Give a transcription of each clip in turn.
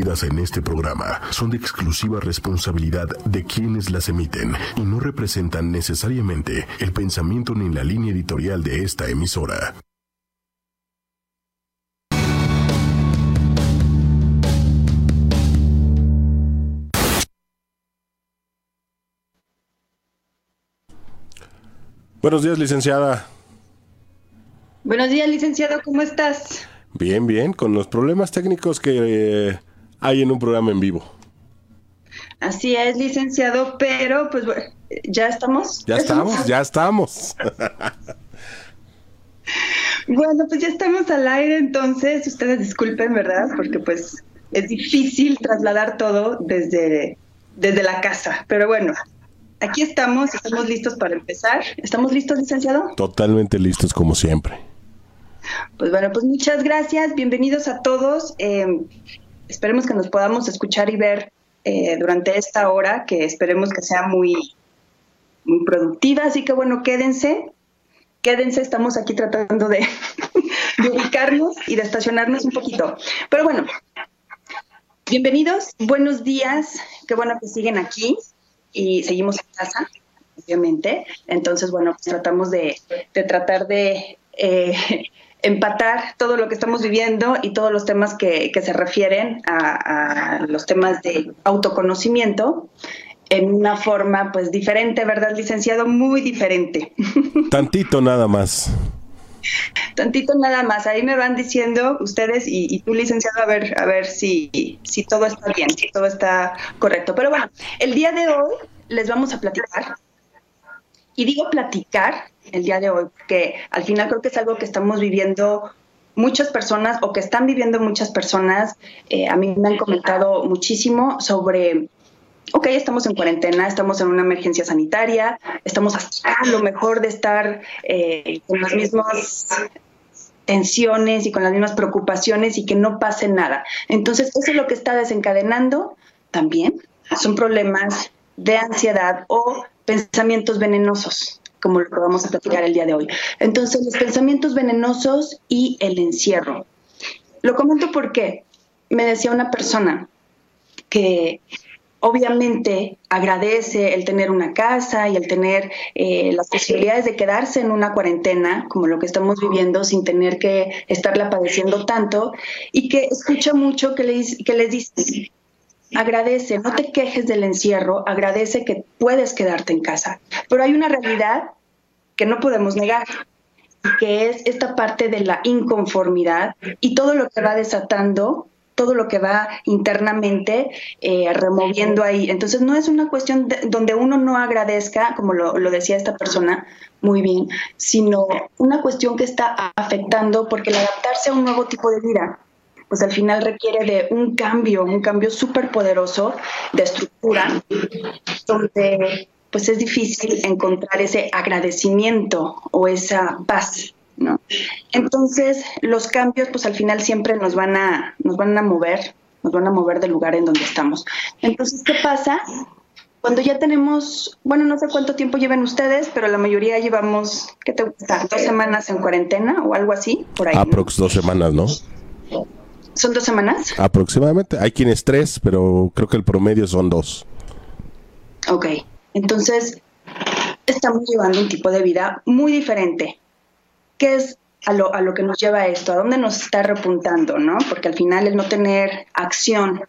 en este programa son de exclusiva responsabilidad de quienes las emiten y no representan necesariamente el pensamiento ni la línea editorial de esta emisora. Buenos días, licenciada. Buenos días, licenciado, ¿cómo estás? Bien, bien, con los problemas técnicos que eh, hay en un programa en vivo. Así es, licenciado, pero pues bueno, ya estamos. Ya estamos, ya estamos. bueno, pues ya estamos al aire, entonces ustedes disculpen, ¿verdad? Porque pues es difícil trasladar todo desde, desde la casa, pero bueno, aquí estamos, estamos listos para empezar. ¿Estamos listos, licenciado? Totalmente listos, como siempre. Pues bueno, pues muchas gracias, bienvenidos a todos. Eh, esperemos que nos podamos escuchar y ver eh, durante esta hora, que esperemos que sea muy, muy productiva. Así que bueno, quédense, quédense, estamos aquí tratando de, ubicarnos y de estacionarnos un poquito. Pero bueno, bienvenidos, buenos días, qué bueno que siguen aquí y seguimos en casa, obviamente. Entonces, bueno, pues tratamos de, tratar de... Eh, empatar todo lo que estamos viviendo y todos los temas que, se refieren a, los temas de autoconocimiento en una forma pues diferente, ¿verdad, licenciado? Muy diferente. Tantito nada más. Tantito nada más. Ahí me van diciendo ustedes y, y, tú, licenciado, a ver, a ver si, si todo está bien, si todo está correcto. Pero bueno, el día de hoy les vamos a platicar. Y digo platicar el día de hoy, porque al final creo que es algo que estamos viviendo muchas personas o que están viviendo muchas personas. Eh, a mí me han comentado muchísimo sobre, ok, estamos en cuarentena, estamos en una emergencia sanitaria, estamos a lo mejor de estar eh, con las mismas tensiones y con las mismas preocupaciones y que no pase nada. Entonces, eso es lo que está desencadenando también. Son problemas de ansiedad o pensamientos venenosos como lo que vamos a platicar el día de hoy. Entonces, los pensamientos venenosos y el encierro. Lo comento porque me decía una persona que obviamente agradece el tener una casa y el tener eh, las posibilidades de quedarse en una cuarentena, como lo que estamos viviendo, sin tener que estarla padeciendo tanto, y que escucha mucho que les, que les dice, agradece, no te quejes del encierro, agradece que puedes quedarte en casa. Pero hay una realidad que no podemos negar, que es esta parte de la inconformidad y todo lo que va desatando todo lo que va internamente eh, removiendo ahí. Entonces no es una cuestión donde uno no agradezca, como lo, lo, decía esta persona muy bien, sino una cuestión que está afectando porque el adaptarse a un nuevo tipo de vida pues al final requiere de un cambio, un cambio súper poderoso de estructura, donde pues es difícil encontrar ese agradecimiento o esa paz, ¿no? Entonces, los cambios pues al final siempre nos van a nos van a mover, nos van a mover del lugar en donde estamos. Entonces, ¿qué pasa? Cuando ya tenemos, bueno, no sé cuánto tiempo lleven ustedes, pero la mayoría llevamos, ¿qué te gusta? ¿Dos semanas en cuarentena o algo así? Por ahí. Aprox dos semanas, ¿no? ¿Son dos semanas? Aproximadamente. Hay quienes tres, pero creo que el promedio son dos. Ok. Entonces, estamos llevando un tipo de vida muy diferente. ¿Qué es a lo, a lo que nos lleva esto? ¿A dónde nos está repuntando? ¿no? Porque al final el no tener acción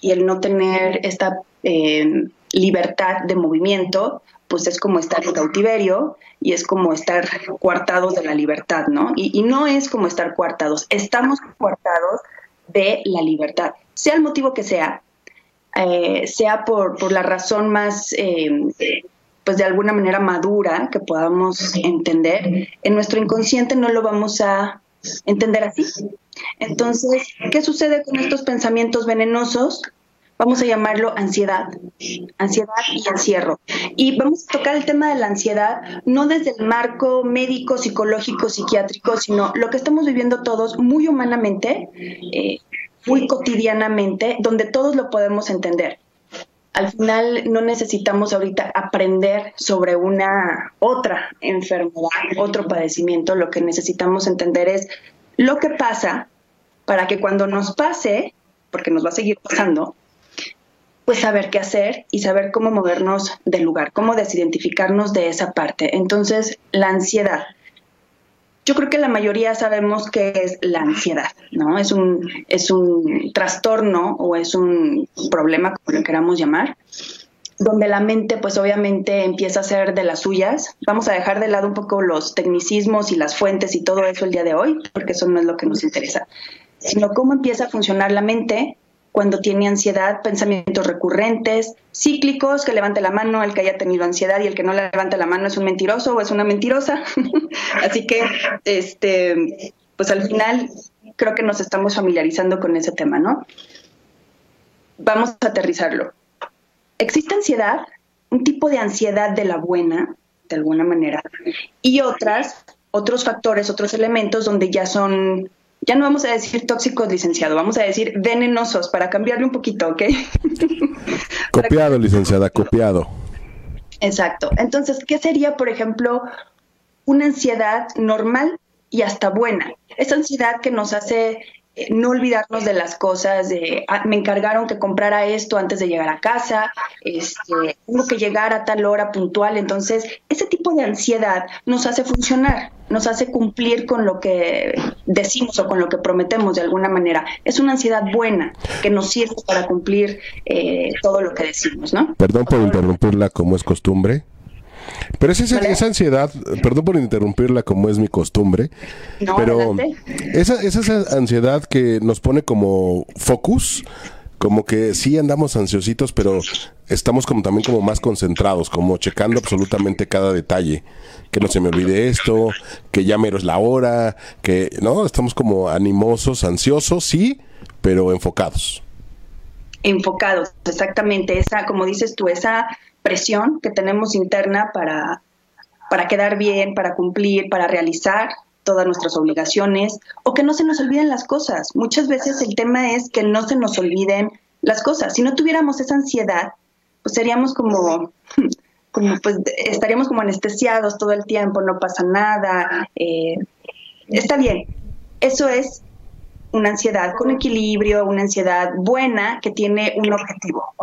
y el no tener esta eh, libertad de movimiento, pues es como estar en cautiverio y es como estar coartados de la libertad, ¿no? Y, y no es como estar coartados, estamos coartados de la libertad, sea el motivo que sea, eh, sea por, por, la razón más, eh, pues de alguna manera madura que podamos entender, en nuestro inconsciente no lo vamos a entender así. Entonces, ¿qué sucede con estos pensamientos venenosos? Vamos a llamarlo ansiedad, ansiedad y encierro. Y vamos a tocar el tema de la ansiedad no desde el marco médico, psicológico, psiquiátrico, sino lo que estamos viviendo todos muy humanamente, eh, muy cotidianamente, donde todos lo podemos entender. Al final no necesitamos ahorita aprender sobre una otra enfermedad, otro padecimiento, lo que necesitamos entender es lo que pasa para que cuando nos pase porque nos va a seguir pasando, pues saber qué hacer y saber cómo movernos del lugar, cómo desidentificarnos de esa parte. Entonces, la ansiedad. Yo creo que la mayoría sabemos qué es la ansiedad, ¿no? Es un, es un trastorno o es un problema, como lo queramos llamar, donde la mente pues obviamente empieza a ser de las suyas. Vamos a dejar de lado un poco los tecnicismos y las fuentes y todo eso el día de hoy, porque eso no es lo que nos interesa, sino cómo empieza a funcionar la mente cuando tiene ansiedad, pensamientos recurrentes, cíclicos, que levante la mano el que haya tenido ansiedad y el que no levante la mano es un mentiroso o es una mentirosa. Así que, este, pues al final creo que nos estamos familiarizando con ese tema, ¿no? Vamos a aterrizarlo existe ansiedad, un tipo de ansiedad de la buena, de alguna manera, y otras, otros factores, otros elementos donde ya son, ya no vamos a decir tóxicos, licenciado, vamos a decir venenosos para cambiarle un poquito, ¿ok? copiado, licenciada, copiado. Exacto. Entonces, ¿qué sería, por ejemplo, una ansiedad normal y hasta buena? Esa ansiedad que nos hace no olvidarnos de las cosas, de ah, me encargaron que comprara esto antes de llegar a casa, este, tengo que llegar a tal hora puntual, entonces ese tipo de ansiedad nos hace funcionar, nos hace cumplir con lo que decimos o con lo que prometemos de alguna manera. Es una ansiedad buena que nos sirve para cumplir eh, todo lo que decimos, ¿no? Perdón por interrumpirla como es costumbre. Pero es esa, esa, ansiedad, perdón por interrumpirla como es mi costumbre, pero esa, esa ansiedad que nos pone como focus, como que sí andamos ansiositos, pero estamos como también como más concentrados, como checando absolutamente cada detalle, que no se me olvide esto, que ya mero es la hora, que no, estamos como animosos, ansiosos, sí, pero enfocados. Enfocados, exactamente, esa, como dices tú, esa presión que tenemos interna para, para quedar bien, para cumplir, para realizar todas nuestras obligaciones o que no se nos olviden las cosas. Muchas veces el tema es que no se nos olviden las cosas. Si no tuviéramos esa ansiedad, pues seríamos como, pues estaríamos como anestesiados todo el tiempo, no pasa nada. Eh, está bien. Eso es una ansiedad con equilibrio, una ansiedad buena que tiene un objetivo,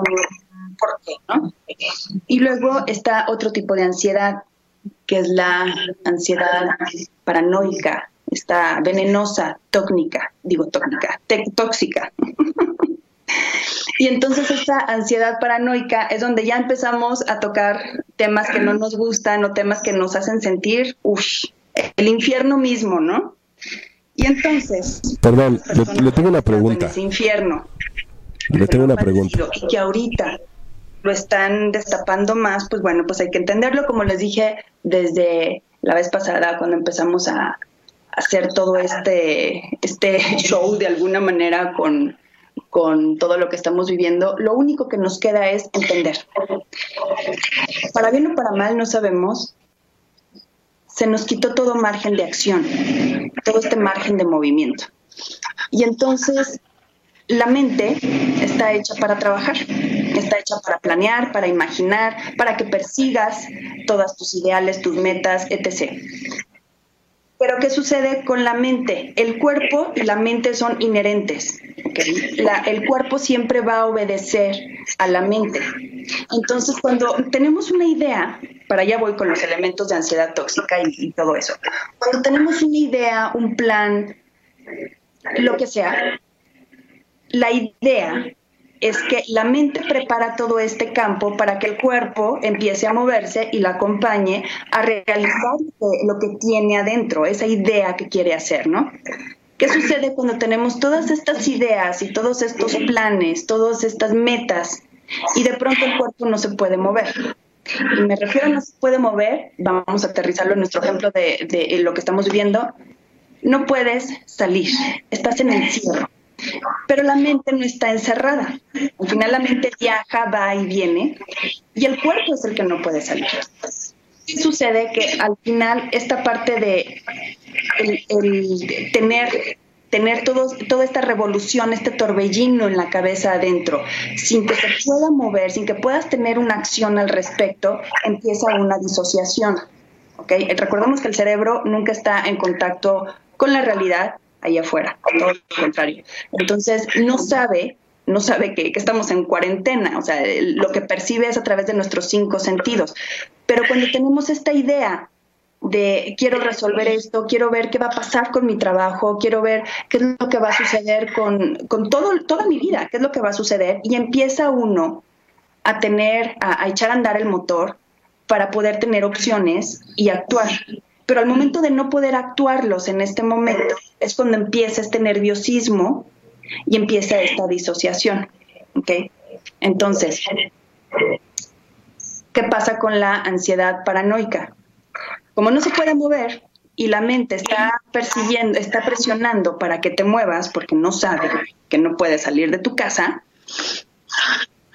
por qué, ¿no? Y luego está otro tipo de ansiedad, que es la ansiedad paranoica, está venenosa, tóxica, digo tóxica, tóxica. y entonces esta ansiedad paranoica es donde ya empezamos a tocar temas que no nos gustan o temas que nos hacen sentir, uff, el infierno mismo, ¿no? Y entonces... Perdón, le, tengo una pregunta. Infierno. Le tengo una pregunta. Y que ahorita lo están destapando más, pues bueno, pues hay que entenderlo, como les dije desde la vez pasada cuando empezamos a hacer todo este, este show de alguna manera con, con todo lo que estamos viviendo, lo único que nos queda es entender. Para bien o para mal, no sabemos, se nos quitó todo margen de acción, todo este margen de movimiento. Y entonces la mente está hecha para trabajar, está hecha para planear, para imaginar, para que persigas todas tus ideales, tus metas, etc. Pero ¿qué sucede con la mente? El cuerpo y la mente son inherentes. el cuerpo siempre va a obedecer a la mente. Entonces, cuando tenemos una idea, para allá voy con los elementos de ansiedad tóxica y todo eso, cuando tenemos una idea, un plan, lo que sea, la idea es que la mente prepara todo este campo para que el cuerpo empiece a moverse y la acompañe a realizar lo que tiene adentro, esa idea que quiere hacer, ¿no? ¿Qué sucede cuando tenemos todas estas ideas y todos estos planes, todas estas metas y de pronto el cuerpo no se puede mover? Y me refiero a no se puede mover, vamos a aterrizarlo en nuestro ejemplo de, lo que estamos viviendo, no puedes salir, estás en el encierro pero la mente no está encerrada. Al final la mente viaja, va y viene, y el cuerpo es el que no puede salir. ¿Qué sucede? Que al final esta parte de tener tener todo, toda esta revolución, este torbellino en la cabeza adentro, sin que se pueda mover, sin que puedas tener una acción al respecto, empieza una disociación. ¿okay? Recordemos que el cerebro nunca está en contacto con la realidad, ahí afuera, todo lo contrario. Entonces, no sabe no sabe que, que, estamos en cuarentena, o sea, lo que percibe es a través de nuestros cinco sentidos. Pero cuando tenemos esta idea de quiero resolver esto, quiero ver qué va a pasar con mi trabajo, quiero ver qué es lo que va a suceder con, con todo, toda mi vida, qué es lo que va a suceder, y empieza uno a tener, a, a echar a andar el motor para poder tener opciones y actuar. Pero al momento de no poder actuarlos en este momento es cuando empieza este nerviosismo y empieza esta disociación. Entonces, ¿qué pasa con la ansiedad paranoica? Como no se puede mover y la mente está persiguiendo, está presionando para que te muevas porque no sabe que no puedes salir de tu casa,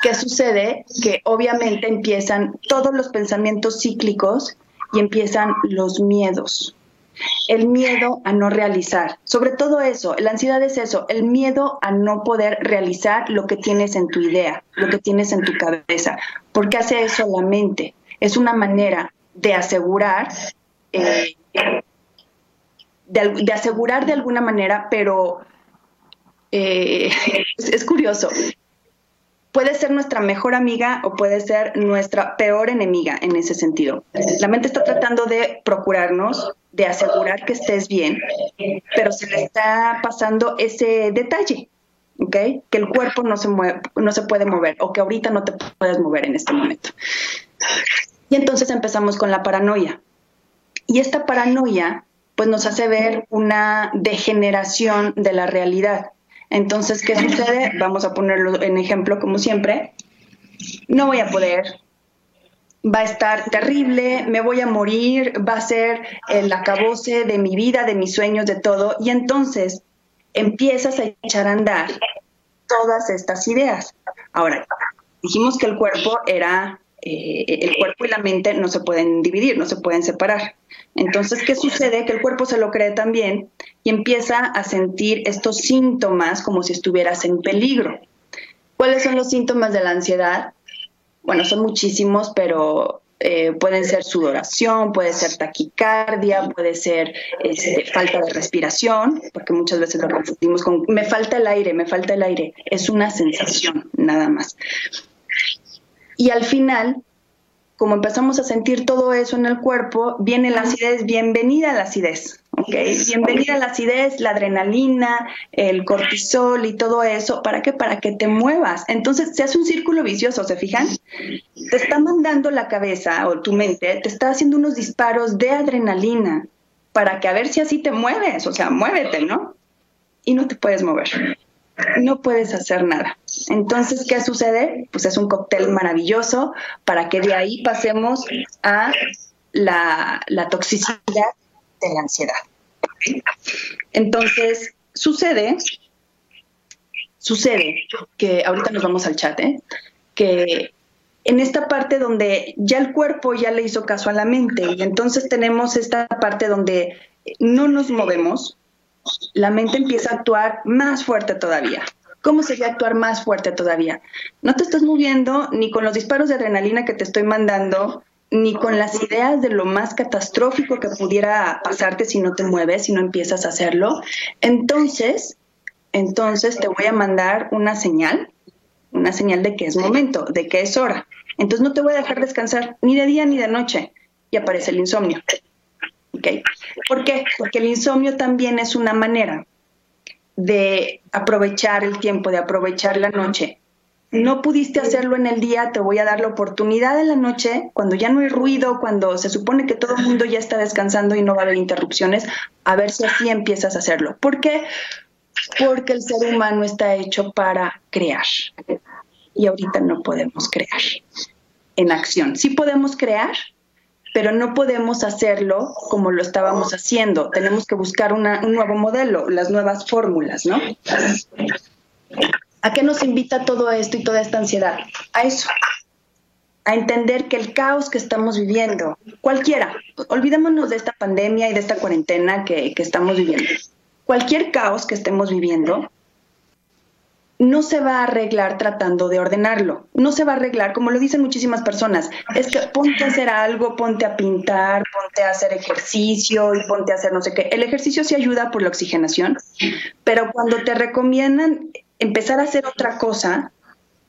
¿qué sucede? Que obviamente empiezan todos los pensamientos cíclicos y empiezan los miedos el miedo a no realizar. Sobre todo eso, la ansiedad es eso, el miedo a no poder realizar lo que tienes en tu idea, lo que tienes en tu cabeza. ¿Por qué hace eso la mente? Es una manera de asegurar, eh, de, asegurar de alguna manera, pero eh, es curioso. Puede ser nuestra mejor amiga o puede ser nuestra peor enemiga en ese sentido. La mente está tratando de procurarnos de asegurar que estés bien, pero se le está pasando ese detalle, ¿ok? Que el cuerpo no se, mueve, no se puede mover o que ahorita no te puedes mover en este momento. Y entonces empezamos con la paranoia. Y esta paranoia pues nos hace ver una degeneración de la realidad. Entonces, ¿qué sucede? Vamos a ponerlo en ejemplo como siempre. No voy a poder, va a estar terrible, me voy a morir, va a ser el acabose de mi vida, de mis sueños, de todo. Y entonces empiezas a echar a andar todas estas ideas. Ahora, dijimos que el cuerpo era, eh, el cuerpo y la mente no se pueden dividir, no se pueden separar. Entonces, ¿qué sucede? Que el cuerpo se lo cree también y empieza a sentir estos síntomas como si estuvieras en peligro. ¿Cuáles son los síntomas de la ansiedad? bueno, son muchísimos, pero eh, pueden ser sudoración, puede ser taquicardia, puede ser este, falta de respiración, porque muchas veces lo confundimos con me falta el aire, me falta el aire. Es una sensación, nada más. Y al final, como empezamos a sentir todo eso en el cuerpo, viene la acidez, bienvenida a la acidez. Okay. Bienvenida a la acidez, la adrenalina, el cortisol y todo eso. ¿Para qué? Para que te muevas. Entonces se hace un círculo vicioso, ¿se fijan? Te está mandando la cabeza o tu mente, te está haciendo unos disparos de adrenalina para que a ver si así te mueves, o sea, muévete, ¿no? Y no te puedes mover. No puedes hacer nada. Entonces, ¿qué sucede? Pues es un cóctel maravilloso para que de ahí pasemos a la, toxicidad de la ansiedad. Entonces, sucede, sucede que, ahorita nos vamos al chat, ¿eh? que en esta parte donde ya el cuerpo ya le hizo caso a la mente y entonces tenemos esta parte donde no nos movemos, la mente empieza a actuar más fuerte todavía. ¿Cómo sería actuar más fuerte todavía? No te estás moviendo ni con los disparos de adrenalina que te estoy mandando, ni con las ideas de lo más catastrófico que pudiera pasarte si no te mueves, si no empiezas a hacerlo. Entonces, entonces te voy a mandar una señal, una señal de que es momento, de que es hora. Entonces no te voy a dejar descansar ni de día ni de noche. Y aparece el insomnio. ¿Por qué? Porque el insomnio también es una manera de aprovechar el tiempo, de aprovechar la noche, no pudiste hacerlo en el día, te voy a dar la oportunidad en la noche, cuando ya no hay ruido, cuando se supone que todo el mundo ya está descansando y no va a haber interrupciones, a ver si así empiezas a hacerlo. ¿Por qué? Porque el ser humano está hecho para crear. Y ahorita no podemos crear en acción. Sí podemos crear, pero no podemos hacerlo como lo estábamos haciendo. Tenemos que buscar un nuevo modelo, las nuevas fórmulas, ¿no? ¿A qué nos invita todo esto y toda esta ansiedad? A eso, a entender que el caos que estamos viviendo, cualquiera, olvidémonos de esta pandemia y de esta cuarentena que, que estamos viviendo, cualquier caos que estemos viviendo no se va a arreglar tratando de ordenarlo. No se va a arreglar, como lo dicen muchísimas personas, es que ponte a hacer algo, ponte a pintar, ponte a hacer ejercicio y ponte a hacer no sé qué. El ejercicio sí ayuda por la oxigenación, pero cuando te recomiendan empezar a hacer otra cosa,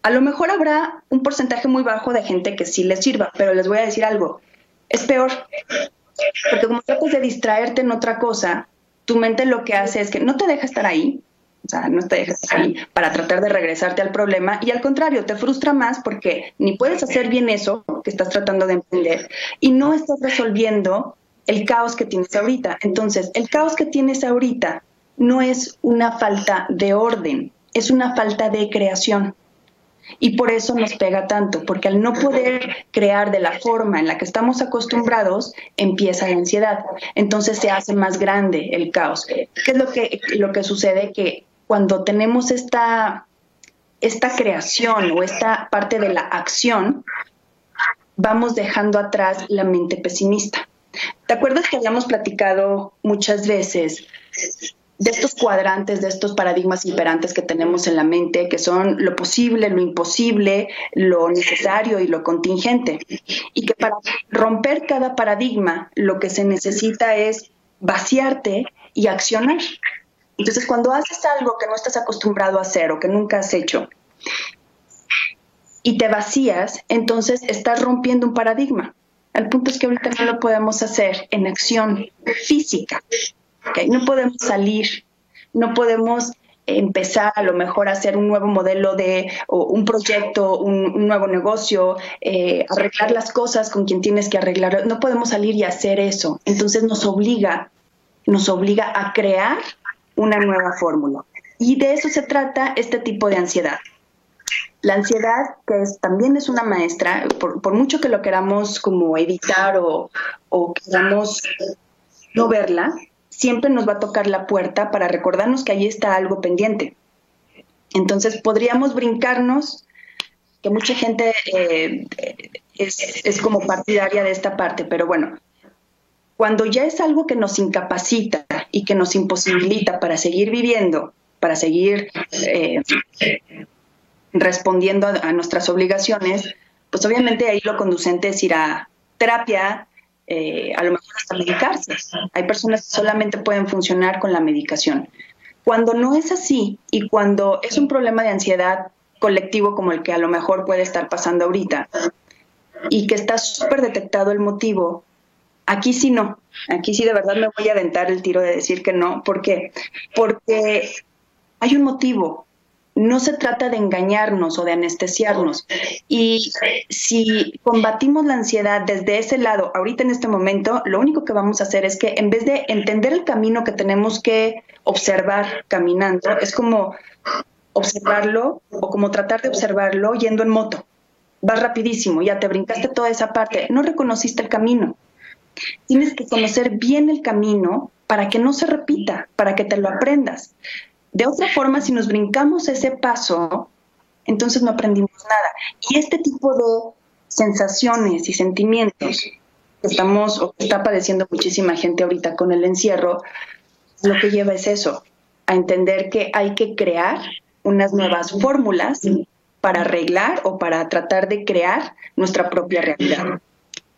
a lo mejor habrá un porcentaje muy bajo de gente que sí les sirva, pero les voy a decir algo, es peor, porque como tratas de distraerte en otra cosa, tu mente lo que hace es que no te deja estar ahí, o sea, no te dejes ahí para tratar de regresarte al problema y al contrario, te frustra más porque ni puedes hacer bien eso que estás tratando de emprender y no estás resolviendo el caos que tienes ahorita. Entonces, el caos que tienes ahorita no es una falta de orden, es una falta de creación. Y por eso nos pega tanto, porque al no poder crear de la forma en la que estamos acostumbrados, empieza la ansiedad. Entonces se hace más grande el caos. ¿Qué es lo que, lo que sucede? Que cuando tenemos esta, esta creación o esta parte de la acción, vamos dejando atrás la mente pesimista. ¿Te acuerdas que habíamos platicado muchas veces de estos cuadrantes, de estos paradigmas imperantes que tenemos en la mente, que son lo posible, lo imposible, lo necesario y lo contingente? Y que para romper cada paradigma lo que se necesita es vaciarte y accionar. Entonces, cuando haces algo que no estás acostumbrado a hacer o que nunca has hecho y te vacías, entonces estás rompiendo un paradigma. El punto es que ahorita no lo podemos hacer en acción física. No podemos salir, no podemos empezar a lo mejor a hacer un nuevo modelo de un proyecto, un, nuevo negocio, eh, arreglar las cosas con quien tienes que arreglar. No podemos salir y hacer eso. Entonces nos obliga, nos obliga a crear una nueva fórmula. Y de eso se trata este tipo de ansiedad. La ansiedad, que también es una maestra, por, mucho que lo queramos como evitar o, o queramos no verla, siempre nos va a tocar la puerta para recordarnos que ahí está algo pendiente. Entonces podríamos brincarnos, que mucha gente eh, es, es, como partidaria de esta parte, pero bueno, cuando ya es algo que nos incapacita y que nos imposibilita para seguir viviendo, para seguir eh, respondiendo a, nuestras obligaciones, pues obviamente ahí lo conducente es ir a terapia, eh, a lo mejor hasta medicarse. Hay personas que solamente pueden funcionar con la medicación. Cuando no es así y cuando es un problema de ansiedad colectivo como el que a lo mejor puede estar pasando ahorita y que está súper detectado el motivo, Aquí sí no, aquí sí de verdad me voy a aventar el tiro de decir que no. ¿Por qué? Porque hay un motivo. No se trata de engañarnos o de anestesiarnos. Y si combatimos la ansiedad desde ese lado, ahorita en este momento, lo único que vamos a hacer es que en vez de entender el camino que tenemos que observar caminando, es como observarlo o como tratar de observarlo yendo en moto. Vas rapidísimo, ya te brincaste toda esa parte, no reconociste el camino. Tienes que conocer bien el camino para que no se repita, para que te lo aprendas. De otra forma, si nos brincamos ese paso, entonces no aprendimos nada. Y este tipo de sensaciones y sentimientos que estamos o que está padeciendo muchísima gente ahorita con el encierro, lo que lleva es eso, a entender que hay que crear unas nuevas fórmulas para arreglar o para tratar de crear nuestra propia realidad.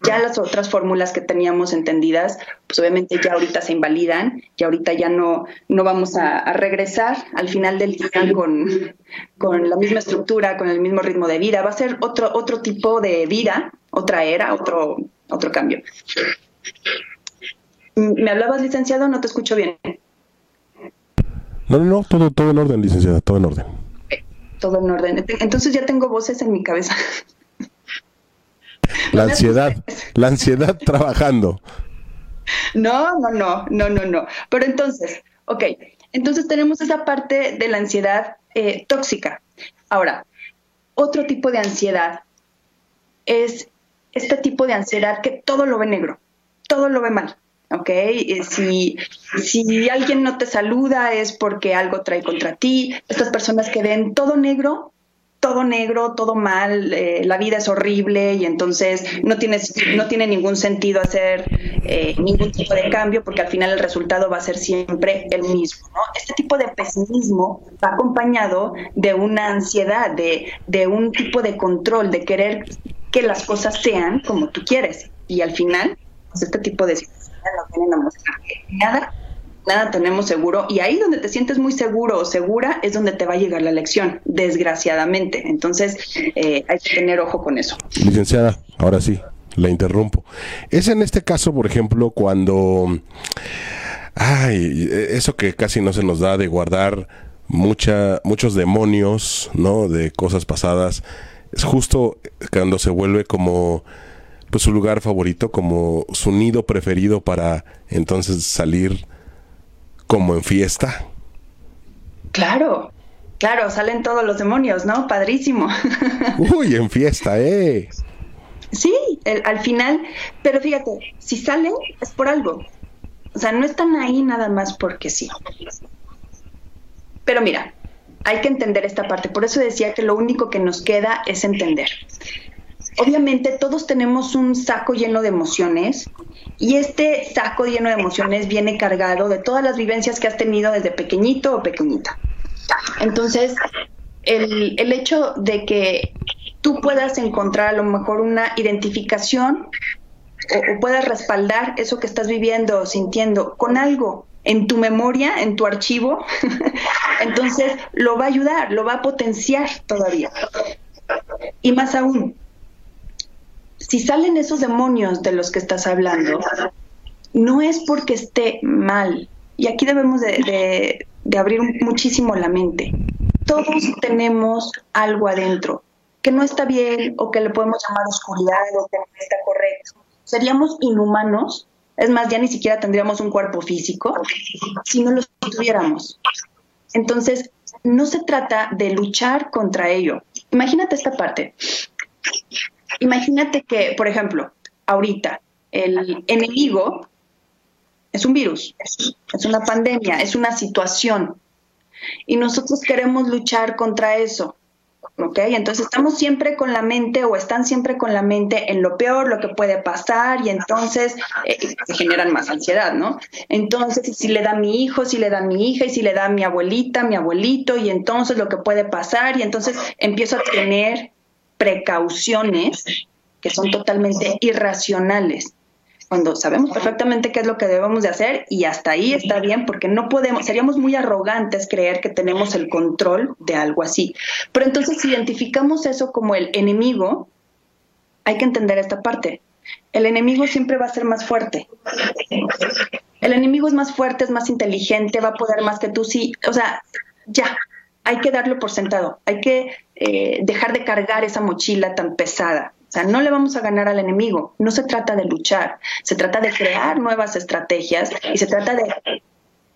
Ya las otras fórmulas que teníamos entendidas, pues obviamente ya ahorita se invalidan, y ahorita ya no, no vamos a, regresar al final del día con, con, la misma estructura, con el mismo ritmo de vida. Va a ser otro, otro tipo de vida, otra era, otro, otro cambio. ¿Me hablabas, licenciado? No te escucho bien. No, no, no, todo, todo en orden, licenciada, todo en orden. Todo en orden. Entonces ya tengo voces en mi cabeza. La ansiedad, la ansiedad trabajando. No, no, no, no, no, no. Pero entonces, ok, entonces tenemos esa parte de la ansiedad eh, tóxica. Ahora, otro tipo de ansiedad es este tipo de ansiedad que todo lo ve negro, todo lo ve mal. ¿ok? Eh, si, si alguien no te saluda es porque algo trae contra ti. Estas personas que ven todo negro todo negro, todo mal, eh, la vida es horrible y entonces no, tienes, no tiene ningún sentido hacer eh, ningún tipo de cambio porque al final el resultado va a ser siempre el mismo. ¿no? Este tipo de pesimismo va acompañado de una ansiedad, de, de un tipo de control, de querer que las cosas sean como tú quieres. Y al final, pues este tipo de situaciones nos vienen a mostrar nada nada tenemos seguro y ahí donde te sientes muy seguro o segura es donde te va a llegar la lección, desgraciadamente. Entonces eh, hay que tener ojo con eso. Licenciada, ahora sí, la interrumpo. Es en este caso, por ejemplo, cuando... Ay, eso que casi no se nos da de guardar mucha, muchos demonios, ¿no? De cosas pasadas. Es justo cuando se vuelve como pues su lugar favorito, como su nido preferido para entonces salir como en fiesta. Claro, claro, salen todos los demonios, ¿no? Padrísimo. Uy, en fiesta, ¿eh? Sí, al final, pero fíjate, si salen es por algo. O sea, no están ahí nada más porque sí. Pero mira, hay que entender esta parte. Por eso decía que lo único que nos queda es entender. Obviamente todos tenemos un saco lleno de emociones y este saco lleno de emociones viene cargado de todas las vivencias que has tenido desde pequeñito o pequeñita. Entonces, el, el hecho de que tú puedas encontrar a lo mejor una identificación o, puedas respaldar eso que estás viviendo o sintiendo con algo en tu memoria, en tu archivo, entonces lo va a ayudar, lo va a potenciar todavía. Y más aún, si salen esos demonios de los que estás hablando, no es porque esté mal. Y aquí debemos de, abrir muchísimo la mente. Todos tenemos algo adentro que no está bien o que le podemos llamar oscuridad o que no está correcto. Seríamos inhumanos, es más, ya ni siquiera tendríamos un cuerpo físico si no lo tuviéramos. Entonces, no se trata de luchar contra ello. Imagínate esta parte. Imagínate que, por ejemplo, ahorita el enemigo es un virus, es una pandemia, es una situación. Y nosotros queremos luchar contra eso. ¿Ok? Entonces estamos siempre con la mente o están siempre con la mente en lo peor, lo que puede pasar y entonces eh, se generan más ansiedad, ¿no? Entonces, si le da a mi hijo, si le da a mi hija y si le da a mi abuelita, mi abuelito y entonces lo que puede pasar y entonces empiezo a tener precauciones que son totalmente irracionales cuando sabemos perfectamente qué es lo que debemos de hacer y hasta ahí está bien porque no podemos, seríamos muy arrogantes creer que tenemos el control de algo así. Pero entonces si identificamos eso como el enemigo, hay que entender esta parte. El enemigo siempre va a ser más fuerte. El enemigo es más fuerte, es más inteligente, va a poder más que tú. Sí, o sea, ya, hay que darlo por sentado, hay que eh, dejar de cargar esa mochila tan pesada. O sea, no le vamos a ganar al enemigo, no se trata de luchar, se trata de crear nuevas estrategias y se trata de,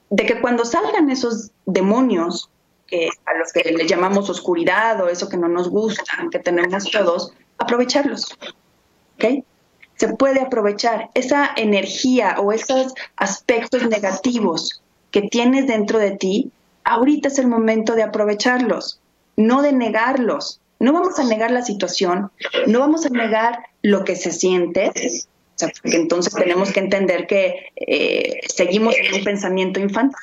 de que cuando salgan esos demonios que, a los que le llamamos oscuridad o eso que no nos gusta, que tenemos todos, aprovecharlos. ¿Ok? Se puede aprovechar esa energía o esos aspectos negativos que tienes dentro de ti, ahorita es el momento de aprovecharlos, no de negarlos. No vamos a negar la situación, no vamos a negar lo que se siente, porque entonces tenemos que entender que eh, seguimos en un pensamiento infantil.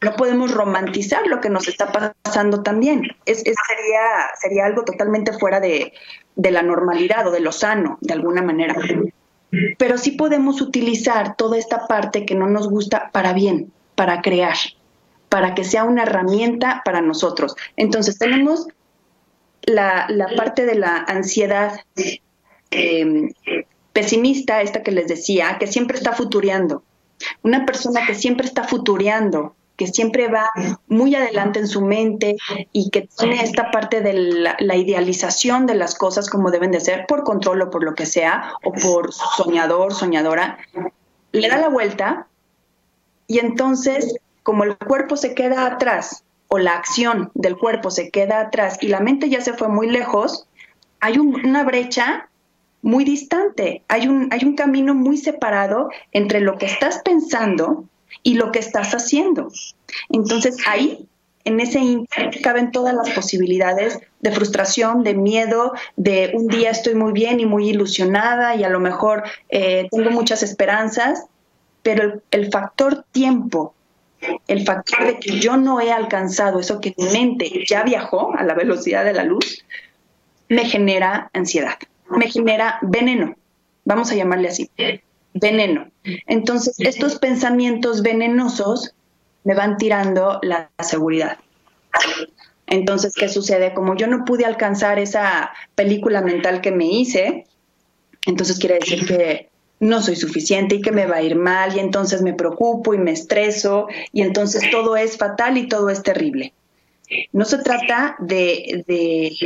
No podemos romantizar lo que nos está pasando también. Es, sería, sería algo totalmente fuera de, de la normalidad o de lo sano, de alguna manera. Pero sí podemos utilizar toda esta parte que no nos gusta para bien, para crear para que sea una herramienta para nosotros. Entonces tenemos la, parte de la ansiedad em, pesimista, esta que les decía, que siempre está futureando. Una persona que siempre está futureando, que siempre va muy adelante en su mente y que tiene esta parte de la, la, idealización de las cosas como deben de ser, por control o por lo que sea, o por soñador, soñadora, le da la vuelta y entonces como el cuerpo se queda atrás o la acción del cuerpo se queda atrás y la mente ya se fue muy lejos, hay una brecha muy distante, hay un, hay un camino muy separado entre lo que estás pensando y lo que estás haciendo. Entonces ahí en ese inter caben todas las posibilidades de frustración, de miedo, de un día estoy muy bien y muy ilusionada y a lo mejor eh, tengo muchas esperanzas, pero el, factor tiempo, el factor de que yo no he alcanzado eso que mi mente ya viajó a la velocidad de la luz, me genera ansiedad, me genera veneno, vamos a llamarle así, veneno. Entonces, estos pensamientos venenosos me van tirando la seguridad. Entonces, ¿qué sucede? Como yo no pude alcanzar esa película mental que me hice, entonces quiere decir que no soy suficiente y que me va a ir mal y entonces me preocupo y me estreso y entonces todo es fatal y todo es terrible. No se trata de,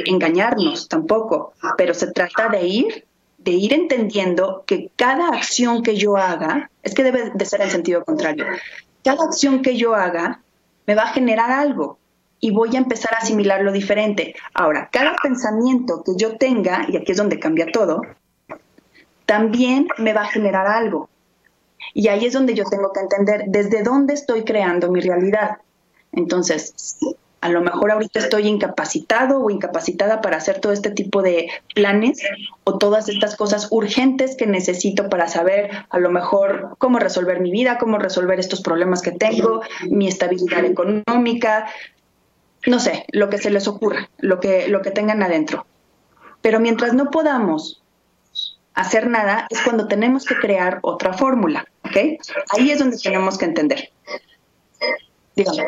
engañarnos tampoco, pero se trata de ir, de ir entendiendo que cada acción que yo haga, es que debe de ser en sentido contrario, cada acción que yo haga me va a generar algo y voy a empezar a asimilarlo diferente. Ahora, cada pensamiento que yo tenga, y aquí es donde cambia todo, también me va a generar algo. Y ahí es donde yo tengo que entender desde dónde estoy creando mi realidad. Entonces, a lo mejor ahorita estoy incapacitado o incapacitada para hacer todo este tipo de planes o todas estas cosas urgentes que necesito para saber a lo mejor cómo resolver mi vida, cómo resolver estos problemas que tengo, mi estabilidad económica, no sé, lo que se les ocurra, lo que, lo que tengan adentro. Pero mientras no podamos hacer nada es cuando tenemos que crear otra fórmula, ¿ok? Ahí es donde tenemos que entender. Dígame.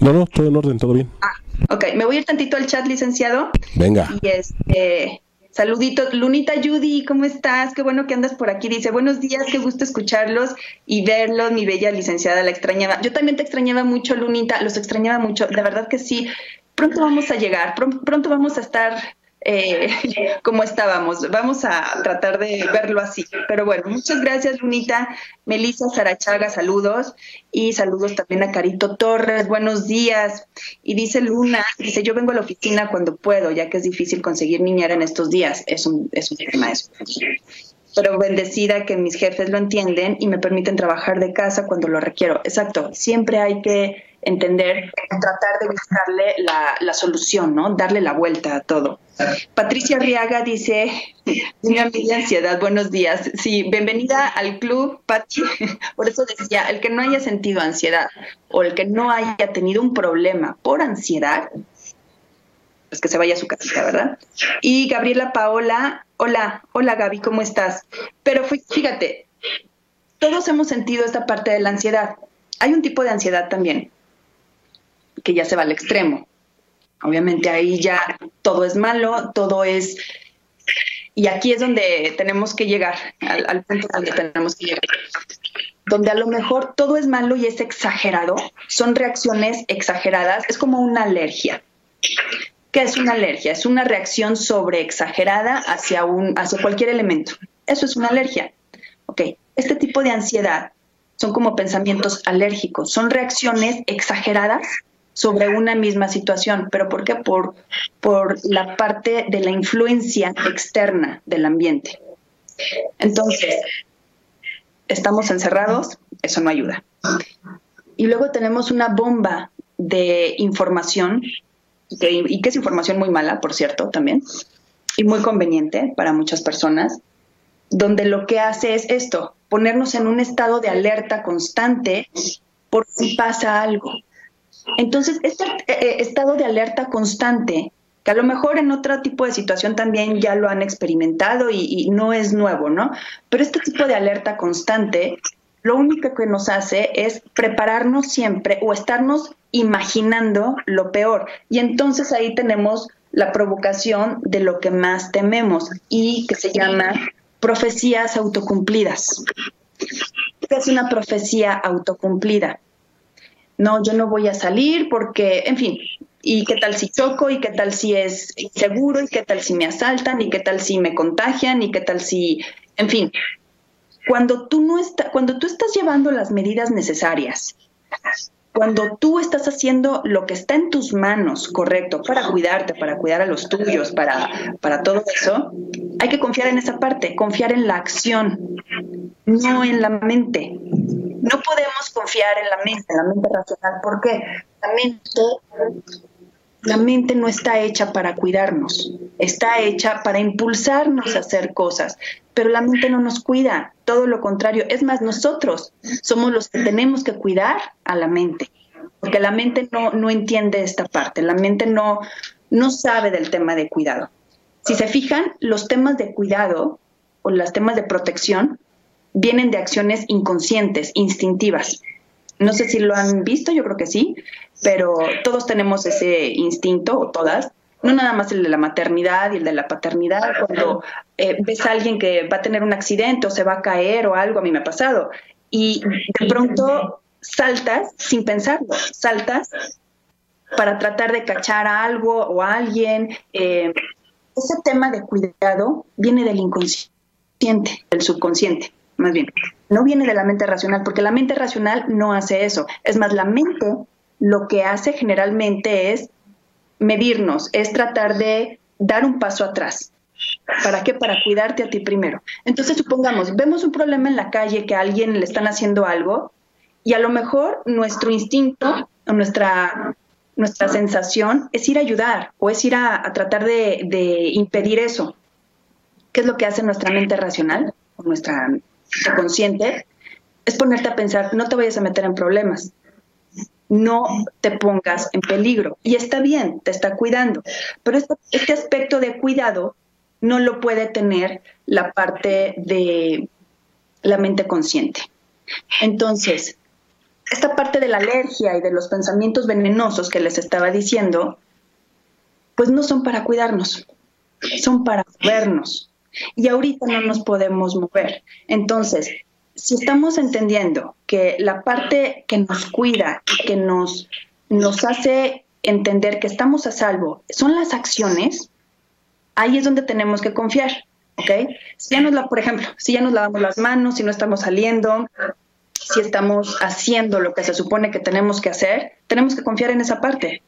No, no, todo en orden, todo bien. Ah, ok, me voy a ir tantito al chat, licenciado. Venga. Y este, saluditos. Lunita Judy, ¿cómo estás? Qué bueno que andas por aquí. Dice, buenos días, qué gusto escucharlos y verlos, mi bella licenciada, la extrañaba. Yo también te extrañaba mucho, Lunita, los extrañaba mucho, de verdad que sí. Pronto vamos a llegar, pronto vamos a estar eh, como estábamos. Vamos a tratar de verlo así. Pero bueno, muchas gracias, Lunita. Melissa Sarachaga, saludos. Y saludos también a Carito Torres, buenos días. Y dice Luna, dice, yo vengo a la oficina cuando puedo, ya que es difícil conseguir niñera en estos días. Es un, es un tema eso pero bendecida que mis jefes lo entienden y me permiten trabajar de casa cuando lo requiero. Exacto, siempre hay que entender, tratar de buscarle la, solución, ¿no? Darle la vuelta a todo. Patricia Riaga dice, mi amiga ansiedad, buenos días. Sí, bienvenida al club, Pati. Por eso decía, el que no haya sentido ansiedad o el que no haya tenido un problema por ansiedad, pues que se vaya a su casita, ¿verdad? Y Gabriela Paola, hola, hola Gaby, ¿cómo estás? Pero fíjate, todos hemos sentido esta parte de la ansiedad. Hay un tipo de ansiedad también, que ya se va al extremo. Obviamente ahí ya todo es malo, todo es... Y aquí es donde tenemos que llegar, al, punto donde tenemos que llegar. Donde a lo mejor todo es malo y es exagerado, son reacciones exageradas, es como una alergia. ¿Qué es una alergia? Es una reacción sobreexagerada hacia, un, hacia cualquier elemento. Eso es una alergia. Ok, este tipo de ansiedad son como pensamientos alérgicos, son reacciones exageradas sobre una misma situación. ¿Pero por qué? Por, por la parte de la influencia externa del ambiente. Entonces, estamos encerrados, eso no ayuda. Y luego tenemos una bomba de información, y que es información muy mala, por cierto, también, y muy conveniente para muchas personas, donde lo que hace es esto, ponernos en un estado de alerta constante por si pasa algo. Entonces, este eh, eh, estado de alerta constante, que a lo mejor en otro tipo de situación también ya lo han experimentado y, no es nuevo, ¿no? Pero este tipo de alerta constante, lo único que nos hace es prepararnos siempre o estarnos imaginando lo peor. Y entonces ahí tenemos la provocación de lo que más tememos y que se llama profecías autocumplidas. ¿Qué es una profecía autocumplida? No, yo no voy a salir porque, en fin, y qué tal si choco, y qué tal si es inseguro, y qué tal si me asaltan, y qué tal si me contagian, y qué tal si, en fin, cuando tú no estás, cuando tú estás llevando las medidas necesarias, cuando tú estás haciendo lo que está en tus manos, correcto, para cuidarte, para cuidar a los tuyos, para, para todo eso, hay que confiar en esa parte, confiar en la acción, no en la mente. No podemos confiar en la mente, en la mente racional. ¿Por qué? la mente, la mente no está hecha para cuidarnos, está hecha para impulsarnos a hacer cosas, pero la mente no nos cuida, todo lo contrario, es más, nosotros somos los que tenemos que cuidar a la mente, porque la mente no, no entiende esta parte, la mente no, no sabe del tema de cuidado. Si se fijan, los temas de cuidado o los temas de protección vienen de acciones inconscientes, instintivas. No sé si lo han visto, yo creo que sí, pero todos tenemos ese instinto, o todas, no nada más el de la maternidad y el de la paternidad, cuando eh, ves a alguien que va a tener un accidente o se va a caer o algo, a mí me ha pasado, y de pronto saltas sin pensarlo, saltas para tratar de cachar a algo o a alguien. Eh, ese tema de cuidado viene del inconsciente, del subconsciente más bien, no viene de la mente racional, porque la mente racional no hace eso. Es más, la mente lo que hace generalmente es medirnos, es tratar de dar un paso atrás. ¿Para qué? Para cuidarte a ti primero. Entonces, supongamos, vemos un problema en la calle que a alguien le están haciendo algo y a lo mejor nuestro instinto o nuestra, nuestra sensación es ir a ayudar o es ir a, tratar de, de impedir eso. ¿Qué es lo que hace nuestra mente racional o nuestra consciente, es ponerte a pensar, no te vayas a meter en problemas, no te pongas en peligro. Y está bien, te está cuidando, pero este, este aspecto de cuidado no lo puede tener la parte de la mente consciente. Entonces, esta parte de la alergia y de los pensamientos venenosos que les estaba diciendo, pues no son para cuidarnos, son para vernos y ahorita no nos podemos mover. Entonces, si estamos entendiendo que la parte que nos cuida y que nos, nos hace entender que estamos a salvo son las acciones, ahí es donde tenemos que confiar. ¿ok? Si ya nos la, por ejemplo, si ya nos lavamos las manos, si no estamos saliendo, si estamos haciendo lo que se supone que tenemos que hacer, tenemos que confiar en esa parte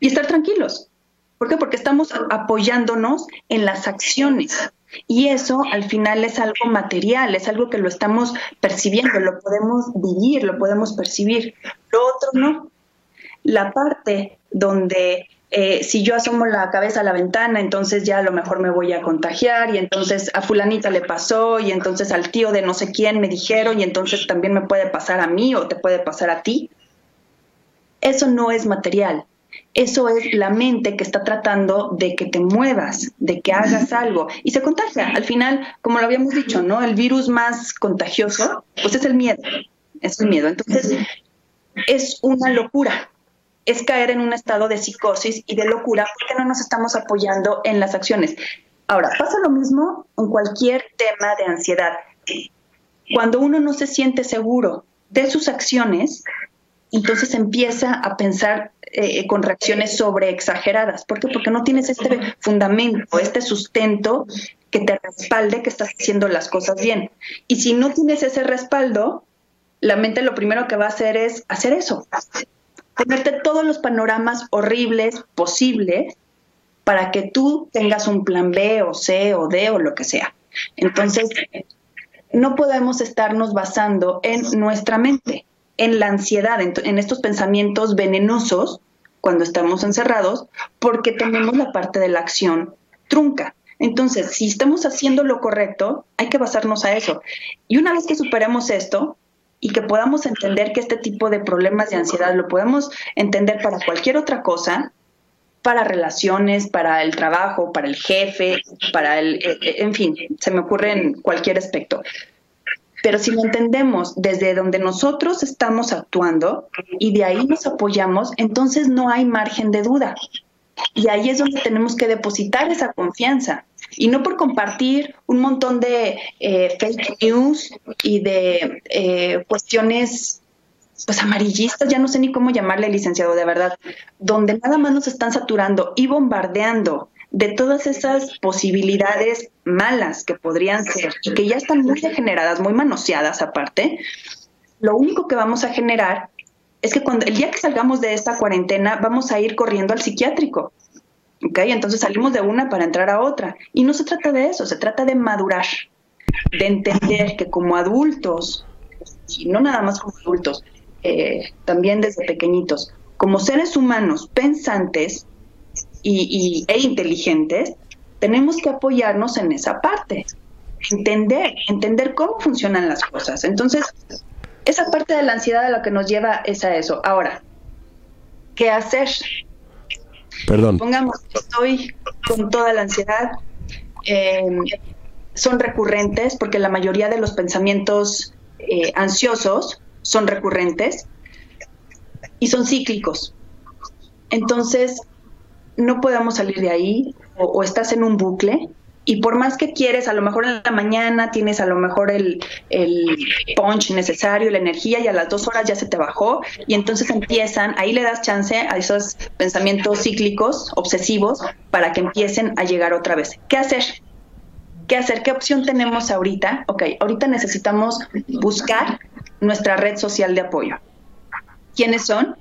y estar tranquilos. ¿Por qué? Porque estamos apoyándonos en las acciones. Y eso al final es algo material, es algo que lo estamos percibiendo, lo podemos vivir, lo podemos percibir. Lo otro no. La parte donde eh, si yo asomo la cabeza a la ventana, entonces ya a lo mejor me voy a contagiar y entonces a fulanita le pasó y entonces al tío de no sé quién me dijeron y entonces también me puede pasar a mí o te puede pasar a ti. Eso no es material, eso es la mente que está tratando de que te muevas, de que hagas algo y se contagia. Al final, como lo habíamos dicho, ¿no? El virus más contagioso, pues es el miedo, es el miedo. Entonces, es una locura. Es caer en un estado de psicosis y de locura porque no nos estamos apoyando en las acciones. Ahora, pasa lo mismo en cualquier tema de ansiedad. Cuando uno no se siente seguro de sus acciones, entonces empieza a pensar eh, con reacciones sobre exageradas. ¿Por qué? Porque no tienes este fundamento, este sustento que te respalde que estás haciendo las cosas bien. Y si no tienes ese respaldo, la mente lo primero que va a hacer es hacer eso, ponerte todos los panoramas horribles posibles para que tú tengas un plan B o C o D o lo que sea. Entonces, no podemos estarnos basando en nuestra mente en la ansiedad, en, estos pensamientos venenosos cuando estamos encerrados, porque tenemos la parte de la acción trunca. Entonces, si estamos haciendo lo correcto, hay que basarnos a eso. Y una vez que superemos esto y que podamos entender que este tipo de problemas de ansiedad lo podemos entender para cualquier otra cosa, para relaciones, para el trabajo, para el jefe, para el, eh, eh, en fin, se me ocurre en cualquier aspecto. Pero si lo entendemos desde donde nosotros estamos actuando y de ahí nos apoyamos, entonces no hay margen de duda. Y ahí es donde tenemos que depositar esa confianza. Y no por compartir un montón de eh, fake news y de eh, cuestiones pues amarillistas, ya no sé ni cómo llamarle licenciado de verdad, donde nada más nos están saturando y bombardeando de todas esas posibilidades malas que podrían ser y que ya están muy degeneradas, muy manoseadas aparte, lo único que vamos a generar es que cuando el día que salgamos de esta cuarentena vamos a ir corriendo al psiquiátrico. ¿Ok? Entonces salimos de una para entrar a otra. Y no se trata de eso, se trata de madurar, de entender que como adultos, y no nada más como adultos, eh, también desde pequeñitos, como seres humanos pensantes y, e inteligentes, tenemos que apoyarnos en esa parte, entender, entender cómo funcionan las cosas. Entonces, esa parte de la ansiedad a lo que nos lleva es a eso. Ahora, ¿qué hacer? Perdón. Pongamos estoy con toda la ansiedad. Em, son recurrentes porque la mayoría de los pensamientos eh, ansiosos son recurrentes y son cíclicos. Entonces, no podemos salir de ahí o, estás en un bucle y por más que quieres, a lo mejor en la mañana tienes a lo mejor el, el, punch necesario, la energía y a las dos horas ya se te bajó y entonces empiezan, ahí le das chance a esos pensamientos cíclicos, obsesivos, para que empiecen a llegar otra vez. ¿Qué hacer? ¿Qué hacer? ¿Qué opción tenemos ahorita? Ok, ahorita necesitamos buscar nuestra red social de apoyo. ¿Quiénes son?